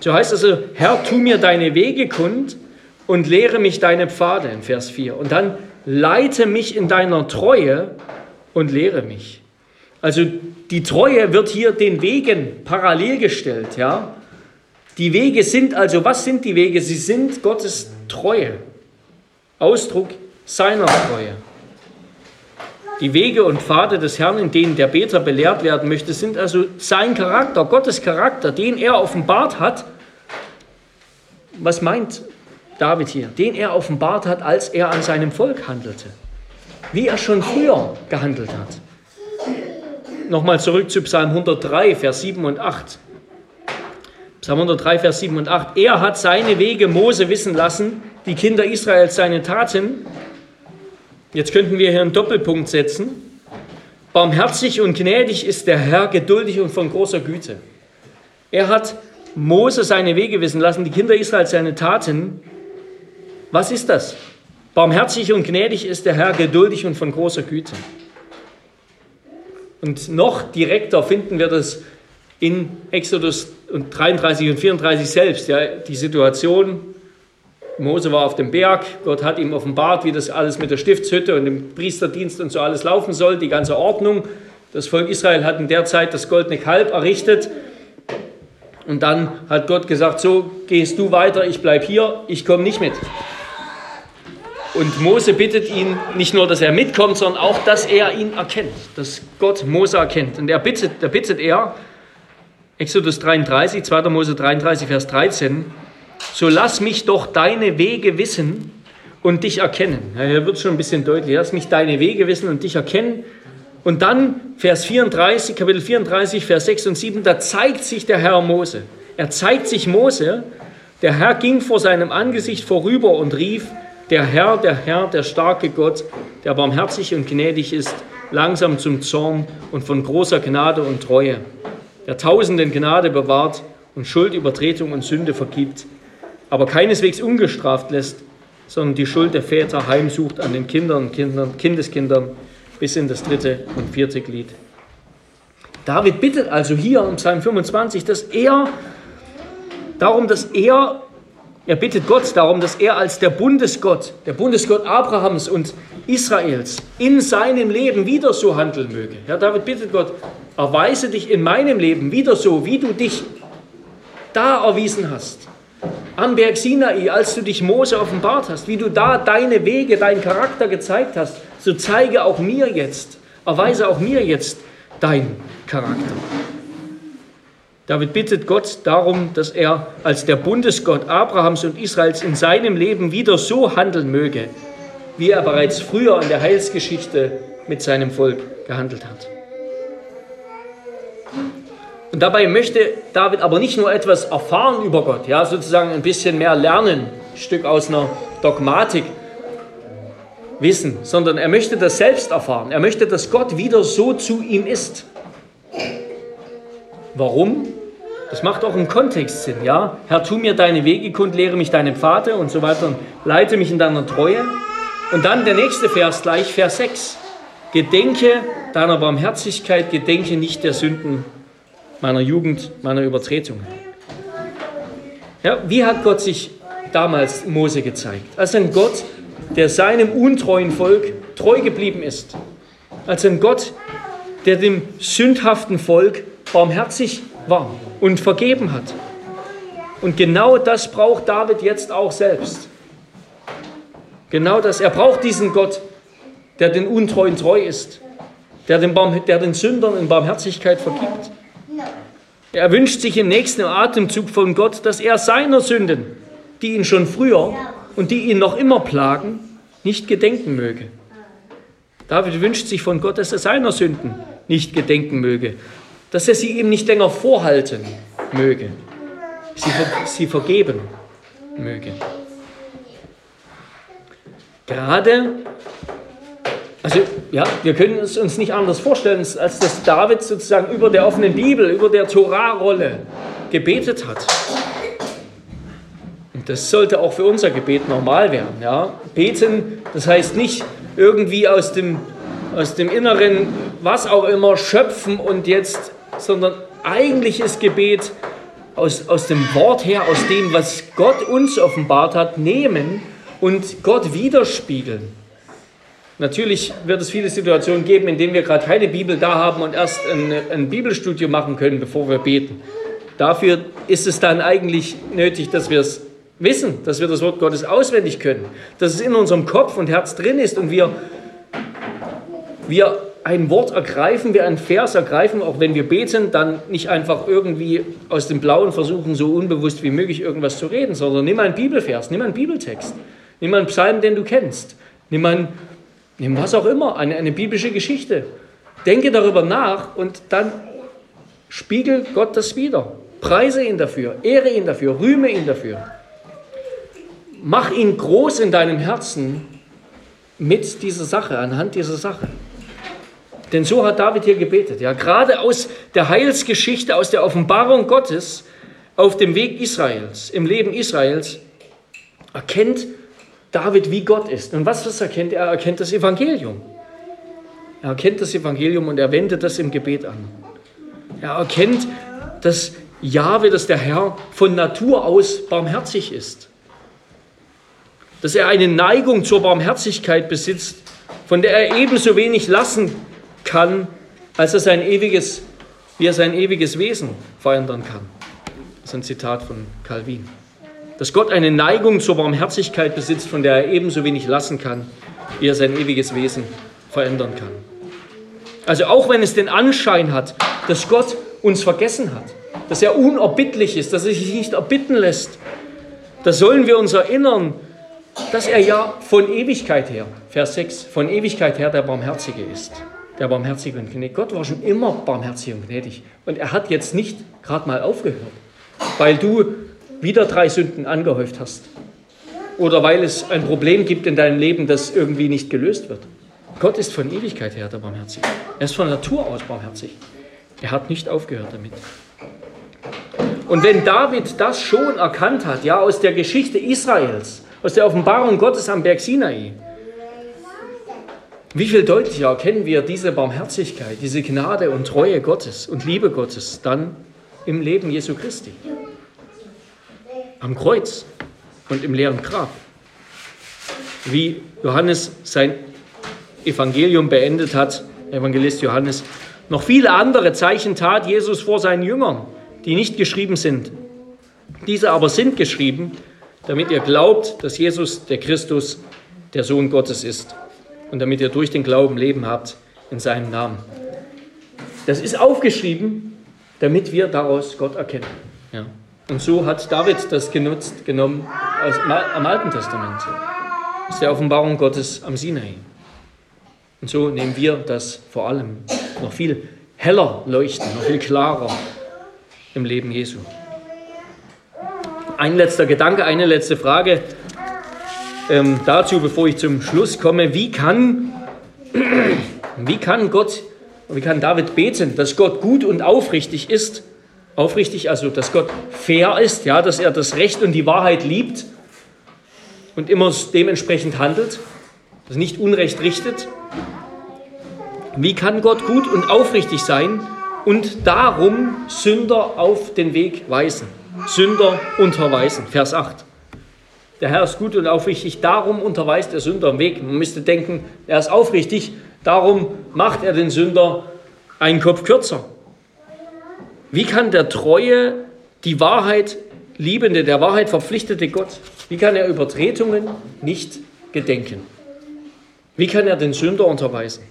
So heißt also, Herr, tu mir deine Wege kund und lehre mich deine Pfade in Vers 4. Und dann leite mich in deiner Treue und lehre mich. Also die Treue wird hier den Wegen parallel gestellt, ja. Die Wege sind also, was sind die Wege? Sie sind Gottes Treue. Ausdruck seiner Treue. Die Wege und Pfade des Herrn, in denen der Beter belehrt werden möchte, sind also sein Charakter, Gottes Charakter, den er offenbart hat. Was meint David hier? Den er offenbart hat, als er an seinem Volk handelte. Wie er schon früher gehandelt hat. Nochmal zurück zu Psalm 103, Vers 7 und 8. Psalm 103, Vers 7 und 8. Er hat seine Wege Mose wissen lassen, die Kinder Israels seine Taten. Jetzt könnten wir hier einen Doppelpunkt setzen. Barmherzig und gnädig ist der Herr, geduldig und von großer Güte. Er hat Mose seine Wege wissen lassen, die Kinder Israels seine Taten. Was ist das? Barmherzig und gnädig ist der Herr, geduldig und von großer Güte. Und noch direkter finden wir das in Exodus 33 und 34 selbst. Ja, die Situation, Mose war auf dem Berg, Gott hat ihm offenbart, wie das alles mit der Stiftshütte und dem Priesterdienst und so alles laufen soll, die ganze Ordnung. Das Volk Israel hat in der Zeit das goldene Kalb errichtet. Und dann hat Gott gesagt, so gehst du weiter, ich bleibe hier, ich komme nicht mit. Und Mose bittet ihn nicht nur, dass er mitkommt, sondern auch, dass er ihn erkennt, dass Gott Mose erkennt. Und er bittet, da bittet er, Exodus 33, 2. Mose 33, Vers 13, so lass mich doch deine Wege wissen und dich erkennen. Ja, hier wird schon ein bisschen deutlich, lass mich deine Wege wissen und dich erkennen. Und dann Vers 34, Kapitel 34, Vers 6 und 7, da zeigt sich der Herr Mose. Er zeigt sich Mose, der Herr ging vor seinem Angesicht vorüber und rief, der Herr, der Herr, der starke Gott, der barmherzig und gnädig ist, langsam zum Zorn und von großer Gnade und Treue, der tausenden Gnade bewahrt und Schuld, Übertretung und Sünde vergibt, aber keineswegs ungestraft lässt, sondern die Schuld der Väter heimsucht an den Kindern, Kindern, Kindeskindern bis in das dritte und vierte Glied. David bittet also hier im Psalm 25, dass er darum, dass er er bittet Gott darum, dass er als der Bundesgott, der Bundesgott Abrahams und Israels in seinem Leben wieder so handeln möge. Ja, David bittet Gott, erweise dich in meinem Leben wieder so, wie du dich da erwiesen hast. Am Berg Sinai, als du dich Mose offenbart hast, wie du da deine Wege, deinen Charakter gezeigt hast, so zeige auch mir jetzt, erweise auch mir jetzt deinen Charakter. David bittet Gott darum, dass er als der Bundesgott Abrahams und Israels in seinem Leben wieder so handeln möge, wie er bereits früher in der Heilsgeschichte mit seinem Volk gehandelt hat. Und dabei möchte David aber nicht nur etwas erfahren über Gott, ja, sozusagen ein bisschen mehr lernen, ein Stück aus einer Dogmatik wissen, sondern er möchte das selbst erfahren. Er möchte, dass Gott wieder so zu ihm ist. Warum? Das macht auch im Kontext Sinn, ja? Herr, tu mir deine Wege kund, lehre mich deine Pfade und so weiter und leite mich in deiner Treue. Und dann der nächste Vers gleich, Vers 6. Gedenke deiner Barmherzigkeit, gedenke nicht der Sünden meiner Jugend, meiner Übertretungen. Ja, wie hat Gott sich damals Mose gezeigt? Als ein Gott, der seinem untreuen Volk treu geblieben ist. Als ein Gott, der dem sündhaften Volk barmherzig war und vergeben hat. Und genau das braucht David jetzt auch selbst. Genau das. Er braucht diesen Gott, der den Untreuen treu ist, der den, Barm, der den Sündern in Barmherzigkeit vergibt. Er wünscht sich im nächsten Atemzug von Gott, dass er seiner Sünden, die ihn schon früher und die ihn noch immer plagen, nicht gedenken möge. David wünscht sich von Gott, dass er seiner Sünden nicht gedenken möge, dass er sie ihm nicht länger vorhalten möge, sie, sie vergeben möge. Gerade, also ja, wir können es uns nicht anders vorstellen, als dass David sozusagen über der offenen Bibel, über der Torah-Rolle gebetet hat. Das sollte auch für unser Gebet normal werden. Ja? Beten, das heißt nicht irgendwie aus dem aus dem Inneren, was auch immer, schöpfen und jetzt, sondern eigentlich ist Gebet aus, aus dem Wort her, aus dem, was Gott uns offenbart hat, nehmen und Gott widerspiegeln. Natürlich wird es viele Situationen geben, in denen wir gerade keine Bibel da haben und erst ein, ein Bibelstudium machen können, bevor wir beten. Dafür ist es dann eigentlich nötig, dass wir es wissen, dass wir das Wort Gottes auswendig können, dass es in unserem Kopf und Herz drin ist und wir, wir ein Wort ergreifen, wir einen Vers ergreifen, auch wenn wir beten, dann nicht einfach irgendwie aus dem Blauen versuchen, so unbewusst wie möglich irgendwas zu reden, sondern nimm einen Bibelvers, nimm einen Bibeltext, nimm einen Psalm, den du kennst, nimm einen Nimm was auch immer, eine, eine biblische Geschichte. Denke darüber nach und dann spiegel Gott das wieder. Preise ihn dafür, ehre ihn dafür, rühme ihn dafür. Mach ihn groß in deinem Herzen mit dieser Sache, anhand dieser Sache. Denn so hat David hier gebetet. Ja, gerade aus der Heilsgeschichte, aus der Offenbarung Gottes auf dem Weg Israels, im Leben Israels, erkennt David, wie Gott ist. Und was das erkennt er? Er erkennt das Evangelium. Er erkennt das Evangelium und er wendet das im Gebet an. Er erkennt, dass Jahwe, dass der Herr von Natur aus barmherzig ist. Dass er eine Neigung zur Barmherzigkeit besitzt, von der er ebenso wenig lassen kann, als er sein ewiges, wie er sein ewiges Wesen verändern kann. Das ist ein Zitat von Calvin dass Gott eine Neigung zur Barmherzigkeit besitzt, von der er ebenso wenig lassen kann, wie er sein ewiges Wesen verändern kann. Also auch wenn es den Anschein hat, dass Gott uns vergessen hat, dass er unerbittlich ist, dass er sich nicht erbitten lässt, da sollen wir uns erinnern, dass er ja von Ewigkeit her, Vers 6, von Ewigkeit her der Barmherzige ist. Der Barmherzige und gnädig. Gott war schon immer barmherzig und gnädig. Und er hat jetzt nicht gerade mal aufgehört, weil du wieder drei Sünden angehäuft hast. Oder weil es ein Problem gibt in deinem Leben, das irgendwie nicht gelöst wird. Gott ist von Ewigkeit her der Barmherzig. Er ist von Natur aus barmherzig. Er hat nicht aufgehört damit. Und wenn David das schon erkannt hat, ja, aus der Geschichte Israels, aus der Offenbarung Gottes am Berg Sinai, wie viel deutlicher erkennen wir diese Barmherzigkeit, diese Gnade und Treue Gottes und Liebe Gottes dann im Leben Jesu Christi am Kreuz und im leeren Grab. Wie Johannes sein Evangelium beendet hat, Evangelist Johannes, noch viele andere Zeichen tat Jesus vor seinen Jüngern, die nicht geschrieben sind. Diese aber sind geschrieben, damit ihr glaubt, dass Jesus der Christus, der Sohn Gottes ist und damit ihr durch den Glauben Leben habt in seinem Namen. Das ist aufgeschrieben, damit wir daraus Gott erkennen. Ja. Und so hat David das genutzt, genommen aus, am Alten Testament. Ist die Offenbarung Gottes am Sinai. Und so nehmen wir das vor allem noch viel heller leuchten, noch viel klarer im Leben Jesu. Ein letzter Gedanke, eine letzte Frage ähm, dazu, bevor ich zum Schluss komme. Wie kann, wie kann Gott, wie kann David beten, dass Gott gut und aufrichtig ist aufrichtig, also dass Gott fair ist, ja, dass er das Recht und die Wahrheit liebt und immer dementsprechend handelt, dass nicht Unrecht richtet. Wie kann Gott gut und aufrichtig sein und darum Sünder auf den Weg weisen? Sünder unterweisen, Vers 8. Der Herr ist gut und aufrichtig, darum unterweist der Sünder am Weg. Man müsste denken, er ist aufrichtig, darum macht er den Sünder einen Kopf kürzer. Wie kann der treue, die Wahrheit liebende, der Wahrheit verpflichtete Gott, wie kann er Übertretungen nicht gedenken? Wie kann er den Sünder unterweisen?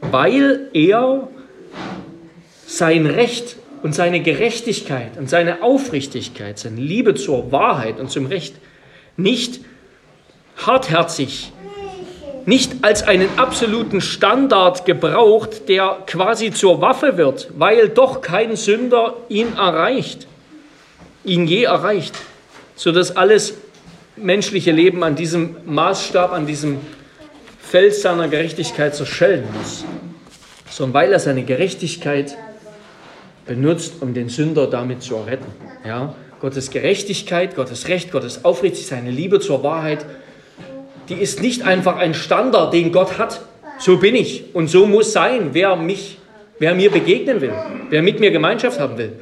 Weil er sein Recht und seine Gerechtigkeit und seine Aufrichtigkeit, seine Liebe zur Wahrheit und zum Recht nicht hartherzig nicht als einen absoluten Standard gebraucht, der quasi zur Waffe wird, weil doch kein Sünder ihn erreicht, ihn je erreicht, sodass alles menschliche Leben an diesem Maßstab, an diesem Fels seiner Gerechtigkeit zerschellen muss, sondern weil er seine Gerechtigkeit benutzt, um den Sünder damit zu erretten. Ja? Gottes Gerechtigkeit, Gottes Recht, Gottes Aufrichtigkeit, seine Liebe zur Wahrheit die ist nicht einfach ein Standard, den Gott hat. So bin ich und so muss sein, wer mich, wer mir begegnen will, wer mit mir Gemeinschaft haben will.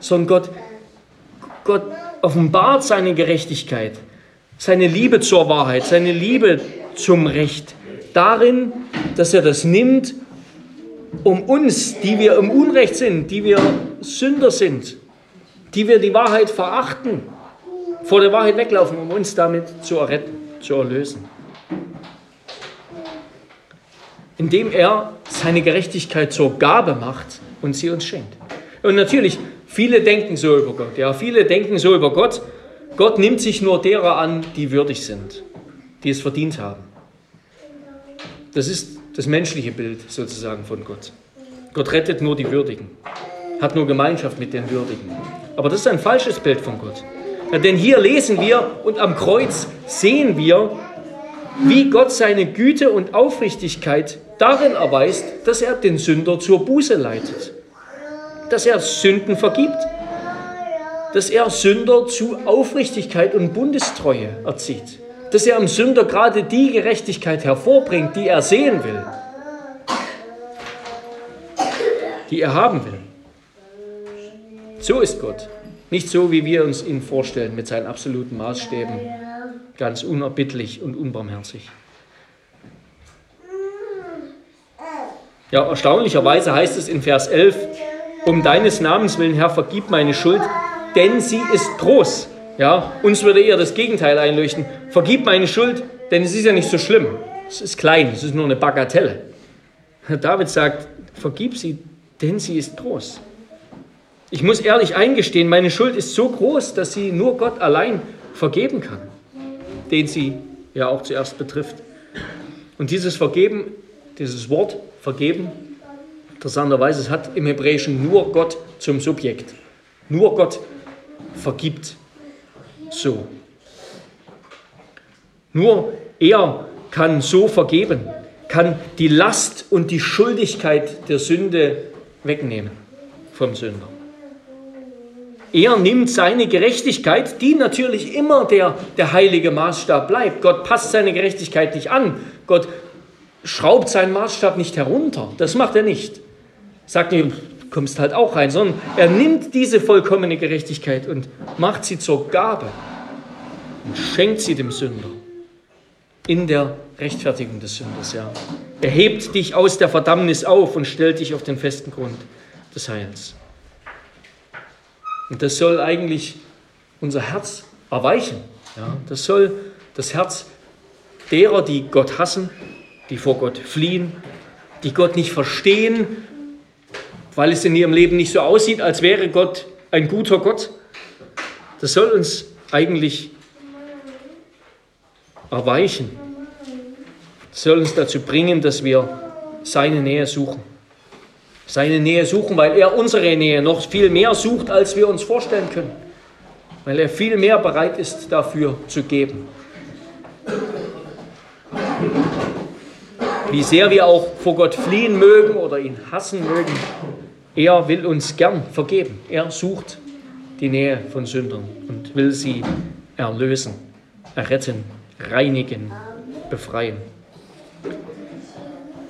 Sondern Gott, Gott offenbart seine Gerechtigkeit, seine Liebe zur Wahrheit, seine Liebe zum Recht darin, dass er das nimmt, um uns, die wir im Unrecht sind, die wir Sünder sind, die wir die Wahrheit verachten, vor der Wahrheit weglaufen, um uns damit zu erretten, zu erlösen. Indem er seine Gerechtigkeit zur Gabe macht und sie uns schenkt. Und natürlich, viele denken so über Gott. Ja, viele denken so über Gott. Gott nimmt sich nur derer an, die würdig sind, die es verdient haben. Das ist das menschliche Bild sozusagen von Gott. Gott rettet nur die Würdigen, hat nur Gemeinschaft mit den Würdigen. Aber das ist ein falsches Bild von Gott. Ja, denn hier lesen wir und am Kreuz sehen wir, wie Gott seine Güte und Aufrichtigkeit darin erweist, dass er den Sünder zur Buße leitet, dass er Sünden vergibt, dass er Sünder zu Aufrichtigkeit und Bundestreue erzieht, dass er am Sünder gerade die Gerechtigkeit hervorbringt, die er sehen will, die er haben will. So ist Gott. Nicht so, wie wir uns ihn vorstellen, mit seinen absoluten Maßstäben, ganz unerbittlich und unbarmherzig. Ja, erstaunlicherweise heißt es in Vers 11, um deines Namens willen, Herr, vergib meine Schuld, denn sie ist groß. Ja, uns würde eher das Gegenteil einleuchten. Vergib meine Schuld, denn es ist ja nicht so schlimm. Es ist klein, es ist nur eine Bagatelle. David sagt, vergib sie, denn sie ist groß. Ich muss ehrlich eingestehen, meine Schuld ist so groß, dass sie nur Gott allein vergeben kann, den sie ja auch zuerst betrifft. Und dieses Vergeben, dieses Wort vergeben, interessanterweise, es hat im Hebräischen nur Gott zum Subjekt. Nur Gott vergibt so. Nur er kann so vergeben, kann die Last und die Schuldigkeit der Sünde wegnehmen vom Sünder. Er nimmt seine Gerechtigkeit, die natürlich immer der, der heilige Maßstab bleibt. Gott passt seine Gerechtigkeit nicht an. Gott schraubt seinen Maßstab nicht herunter. Das macht er nicht. Sagt ihm, kommst halt auch rein, sondern er nimmt diese vollkommene Gerechtigkeit und macht sie zur Gabe und schenkt sie dem Sünder in der Rechtfertigung des Sünders. Ja. Er hebt dich aus der Verdammnis auf und stellt dich auf den festen Grund des Heils. Und das soll eigentlich unser Herz erweichen. Ja, das soll das Herz derer, die Gott hassen, die vor Gott fliehen, die Gott nicht verstehen, weil es in ihrem Leben nicht so aussieht, als wäre Gott ein guter Gott. Das soll uns eigentlich erweichen. Das soll uns dazu bringen, dass wir seine Nähe suchen seine Nähe suchen, weil er unsere Nähe noch viel mehr sucht, als wir uns vorstellen können. Weil er viel mehr bereit ist, dafür zu geben. Wie sehr wir auch vor Gott fliehen mögen oder ihn hassen mögen, er will uns gern vergeben. Er sucht die Nähe von Sündern und will sie erlösen, erretten, reinigen, befreien.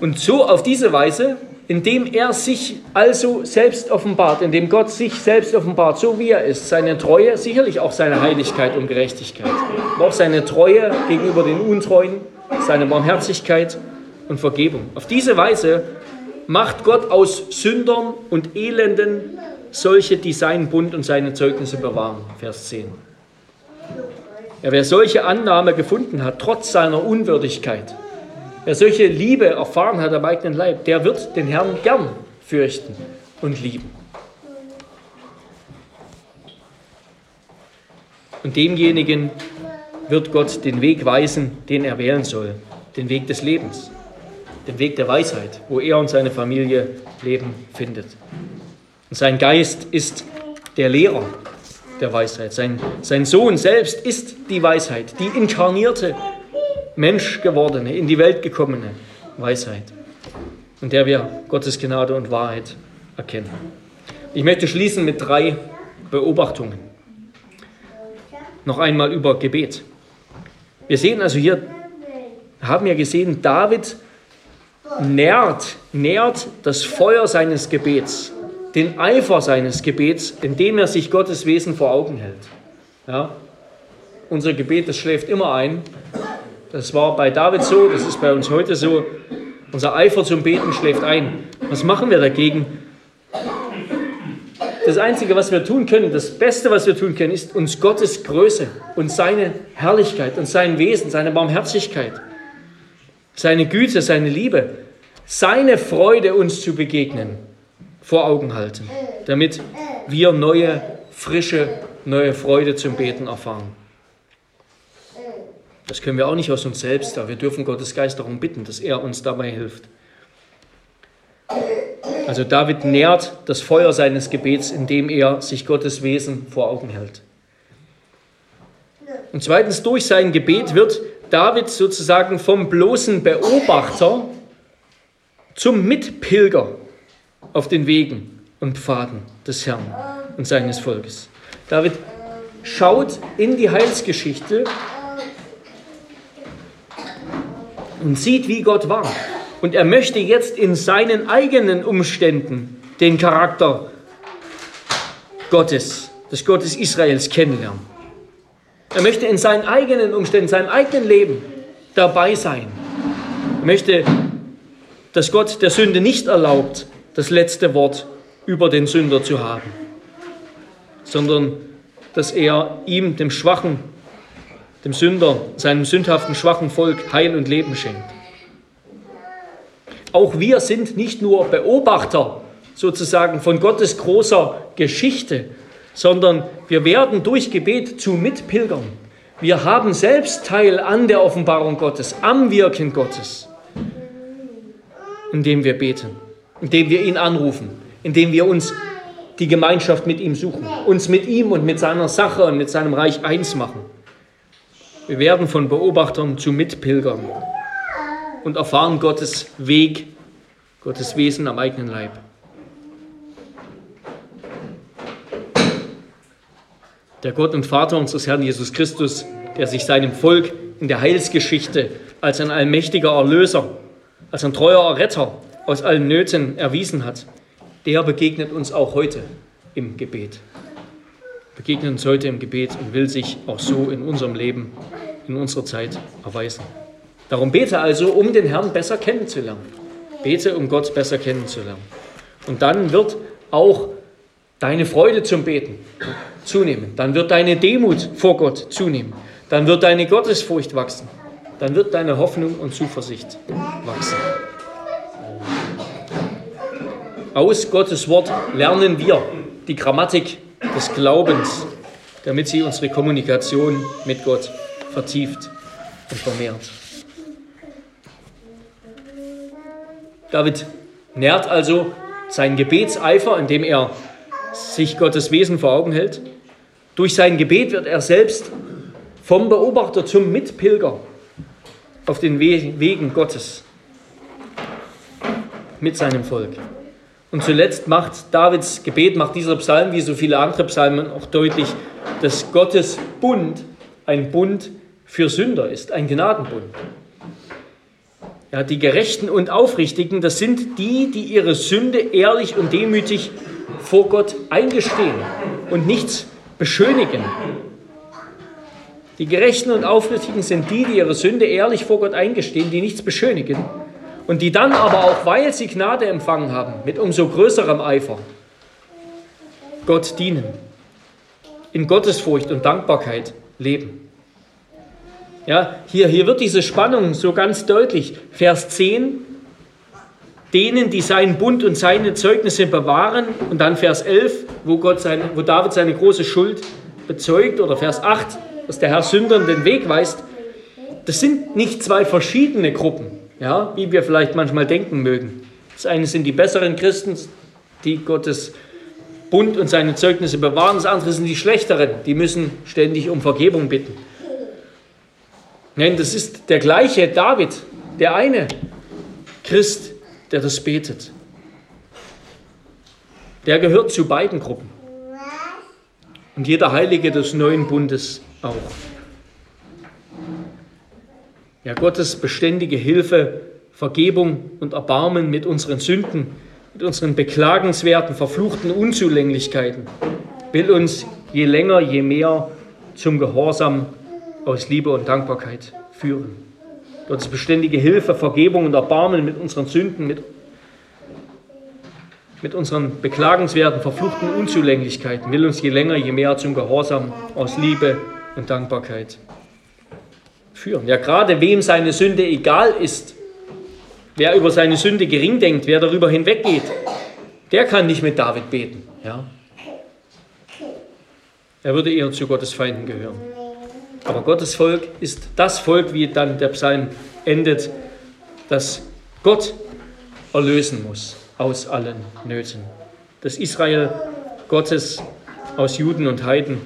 Und so auf diese Weise indem er sich also selbst offenbart, indem Gott sich selbst offenbart, so wie er ist, seine Treue, sicherlich auch seine Heiligkeit und Gerechtigkeit, aber auch seine Treue gegenüber den Untreuen, seine Barmherzigkeit und Vergebung. Auf diese Weise macht Gott aus Sündern und Elenden solche, die seinen Bund und seine Zeugnisse bewahren. Vers 10. Ja, wer solche Annahme gefunden hat, trotz seiner Unwürdigkeit, Wer solche Liebe erfahren hat am eigenen Leib, der wird den Herrn gern fürchten und lieben. Und demjenigen wird Gott den Weg weisen, den er wählen soll, den Weg des Lebens, den Weg der Weisheit, wo er und seine Familie Leben findet. Und sein Geist ist der Lehrer der Weisheit. Sein, sein Sohn selbst ist die Weisheit, die inkarnierte Mensch gewordene, in die Welt gekommene Weisheit, in der wir Gottes Gnade und Wahrheit erkennen. Ich möchte schließen mit drei Beobachtungen. Noch einmal über Gebet. Wir sehen also hier haben ja gesehen, David nährt, nährt das Feuer seines Gebets, den Eifer seines Gebets, indem er sich Gottes Wesen vor Augen hält. Ja? Unser Gebet, das schläft immer ein. Das war bei David so, das ist bei uns heute so. Unser Eifer zum Beten schläft ein. Was machen wir dagegen? Das Einzige, was wir tun können, das Beste, was wir tun können, ist uns Gottes Größe und seine Herrlichkeit und sein Wesen, seine Barmherzigkeit, seine Güte, seine Liebe, seine Freude uns zu begegnen, vor Augen halten, damit wir neue, frische, neue Freude zum Beten erfahren. Das können wir auch nicht aus uns selbst, aber wir dürfen Gottes Geist darum bitten, dass er uns dabei hilft. Also David nährt das Feuer seines Gebets, indem er sich Gottes Wesen vor Augen hält. Und zweitens, durch sein Gebet wird David sozusagen vom bloßen Beobachter zum Mitpilger auf den Wegen und Pfaden des Herrn und seines Volkes. David schaut in die Heilsgeschichte und sieht, wie Gott war. Und er möchte jetzt in seinen eigenen Umständen den Charakter Gottes, des Gottes Israels kennenlernen. Er möchte in seinen eigenen Umständen, in seinem eigenen Leben dabei sein. Er möchte, dass Gott der Sünde nicht erlaubt, das letzte Wort über den Sünder zu haben, sondern dass er ihm, dem schwachen, dem Sünder, seinem sündhaften, schwachen Volk Heil und Leben schenkt. Auch wir sind nicht nur Beobachter sozusagen von Gottes großer Geschichte, sondern wir werden durch Gebet zu Mitpilgern. Wir haben selbst Teil an der Offenbarung Gottes, am Wirken Gottes, indem wir beten, indem wir ihn anrufen, indem wir uns die Gemeinschaft mit ihm suchen, uns mit ihm und mit seiner Sache und mit seinem Reich eins machen. Wir werden von Beobachtern zu Mitpilgern und erfahren Gottes Weg, Gottes Wesen am eigenen Leib. Der Gott und Vater unseres Herrn Jesus Christus, der sich seinem Volk in der Heilsgeschichte als ein allmächtiger Erlöser, als ein treuer Retter aus allen Nöten erwiesen hat, der begegnet uns auch heute im Gebet. Begegnet uns heute im Gebet und will sich auch so in unserem Leben, in unserer Zeit erweisen. Darum bete also, um den Herrn besser kennenzulernen. Bete, um Gott besser kennenzulernen. Und dann wird auch deine Freude zum Beten zunehmen. Dann wird deine Demut vor Gott zunehmen. Dann wird deine Gottesfurcht wachsen. Dann wird deine Hoffnung und Zuversicht wachsen. Aus Gottes Wort lernen wir die Grammatik des Glaubens, damit sie unsere Kommunikation mit Gott vertieft und vermehrt. David nährt also seinen Gebetseifer, indem er sich Gottes Wesen vor Augen hält. Durch sein Gebet wird er selbst vom Beobachter zum Mitpilger auf den Wegen Gottes mit seinem Volk. Und zuletzt macht Davids Gebet, macht dieser Psalm wie so viele andere Psalmen auch deutlich, dass Gottes Bund ein Bund für Sünder ist, ein Gnadenbund. Ja, die Gerechten und Aufrichtigen, das sind die, die ihre Sünde ehrlich und demütig vor Gott eingestehen und nichts beschönigen. Die Gerechten und Aufrichtigen sind die, die ihre Sünde ehrlich vor Gott eingestehen, die nichts beschönigen und die dann aber auch, weil sie Gnade empfangen haben, mit umso größerem Eifer Gott dienen, in Gottesfurcht und Dankbarkeit leben. Ja, hier, hier wird diese Spannung so ganz deutlich. Vers 10, denen, die seinen Bund und seine Zeugnisse bewahren. Und dann Vers 11, wo, Gott seine, wo David seine große Schuld bezeugt. Oder Vers 8, dass der Herr Sündern den Weg weist. Das sind nicht zwei verschiedene Gruppen, ja, wie wir vielleicht manchmal denken mögen. Das eine sind die besseren Christen, die Gottes Bund und seine Zeugnisse bewahren. Das andere sind die schlechteren, die müssen ständig um Vergebung bitten. Nein, das ist der gleiche David, der eine Christ, der das betet. Der gehört zu beiden Gruppen. Und jeder Heilige des neuen Bundes auch. Ja, Gottes beständige Hilfe, Vergebung und Erbarmen mit unseren Sünden, mit unseren beklagenswerten, verfluchten Unzulänglichkeiten will uns je länger, je mehr zum Gehorsam aus Liebe und Dankbarkeit führen. Gottes beständige Hilfe, Vergebung und Erbarmen mit unseren Sünden, mit, mit unseren beklagenswerten, verfluchten Unzulänglichkeiten will uns je länger, je mehr zum Gehorsam aus Liebe und Dankbarkeit führen. Ja, gerade wem seine Sünde egal ist, wer über seine Sünde gering denkt, wer darüber hinweggeht, der kann nicht mit David beten. Ja? Er würde eher zu Gottes Feinden gehören. Aber Gottes Volk ist das Volk, wie dann der Psalm endet, das Gott erlösen muss aus allen Nöten. Das Israel Gottes aus Juden und Heiden,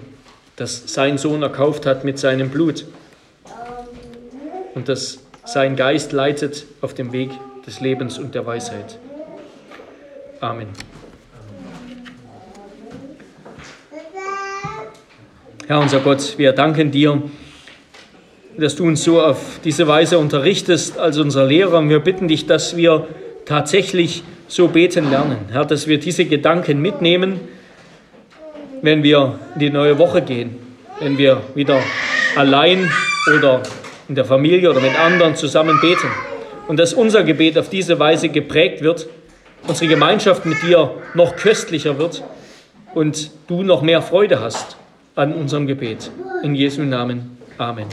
das sein Sohn erkauft hat mit seinem Blut und das sein Geist leitet auf dem Weg des Lebens und der Weisheit. Amen. Herr unser Gott, wir danken dir, dass du uns so auf diese Weise unterrichtest als unser Lehrer. Und wir bitten dich, dass wir tatsächlich so beten lernen. Herr, dass wir diese Gedanken mitnehmen, wenn wir in die neue Woche gehen, wenn wir wieder allein oder in der Familie oder mit anderen zusammen beten. Und dass unser Gebet auf diese Weise geprägt wird, unsere Gemeinschaft mit dir noch köstlicher wird und du noch mehr Freude hast an unserem Gebet. In Jesu Namen. Amen.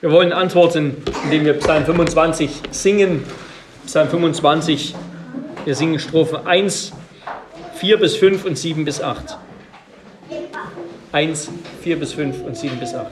Wir wollen antworten, indem wir Psalm 25 singen. Psalm 25, wir singen Strophen 1, 4 bis 5 und 7 bis 8. 1, 4 bis 5 und 7 bis 8.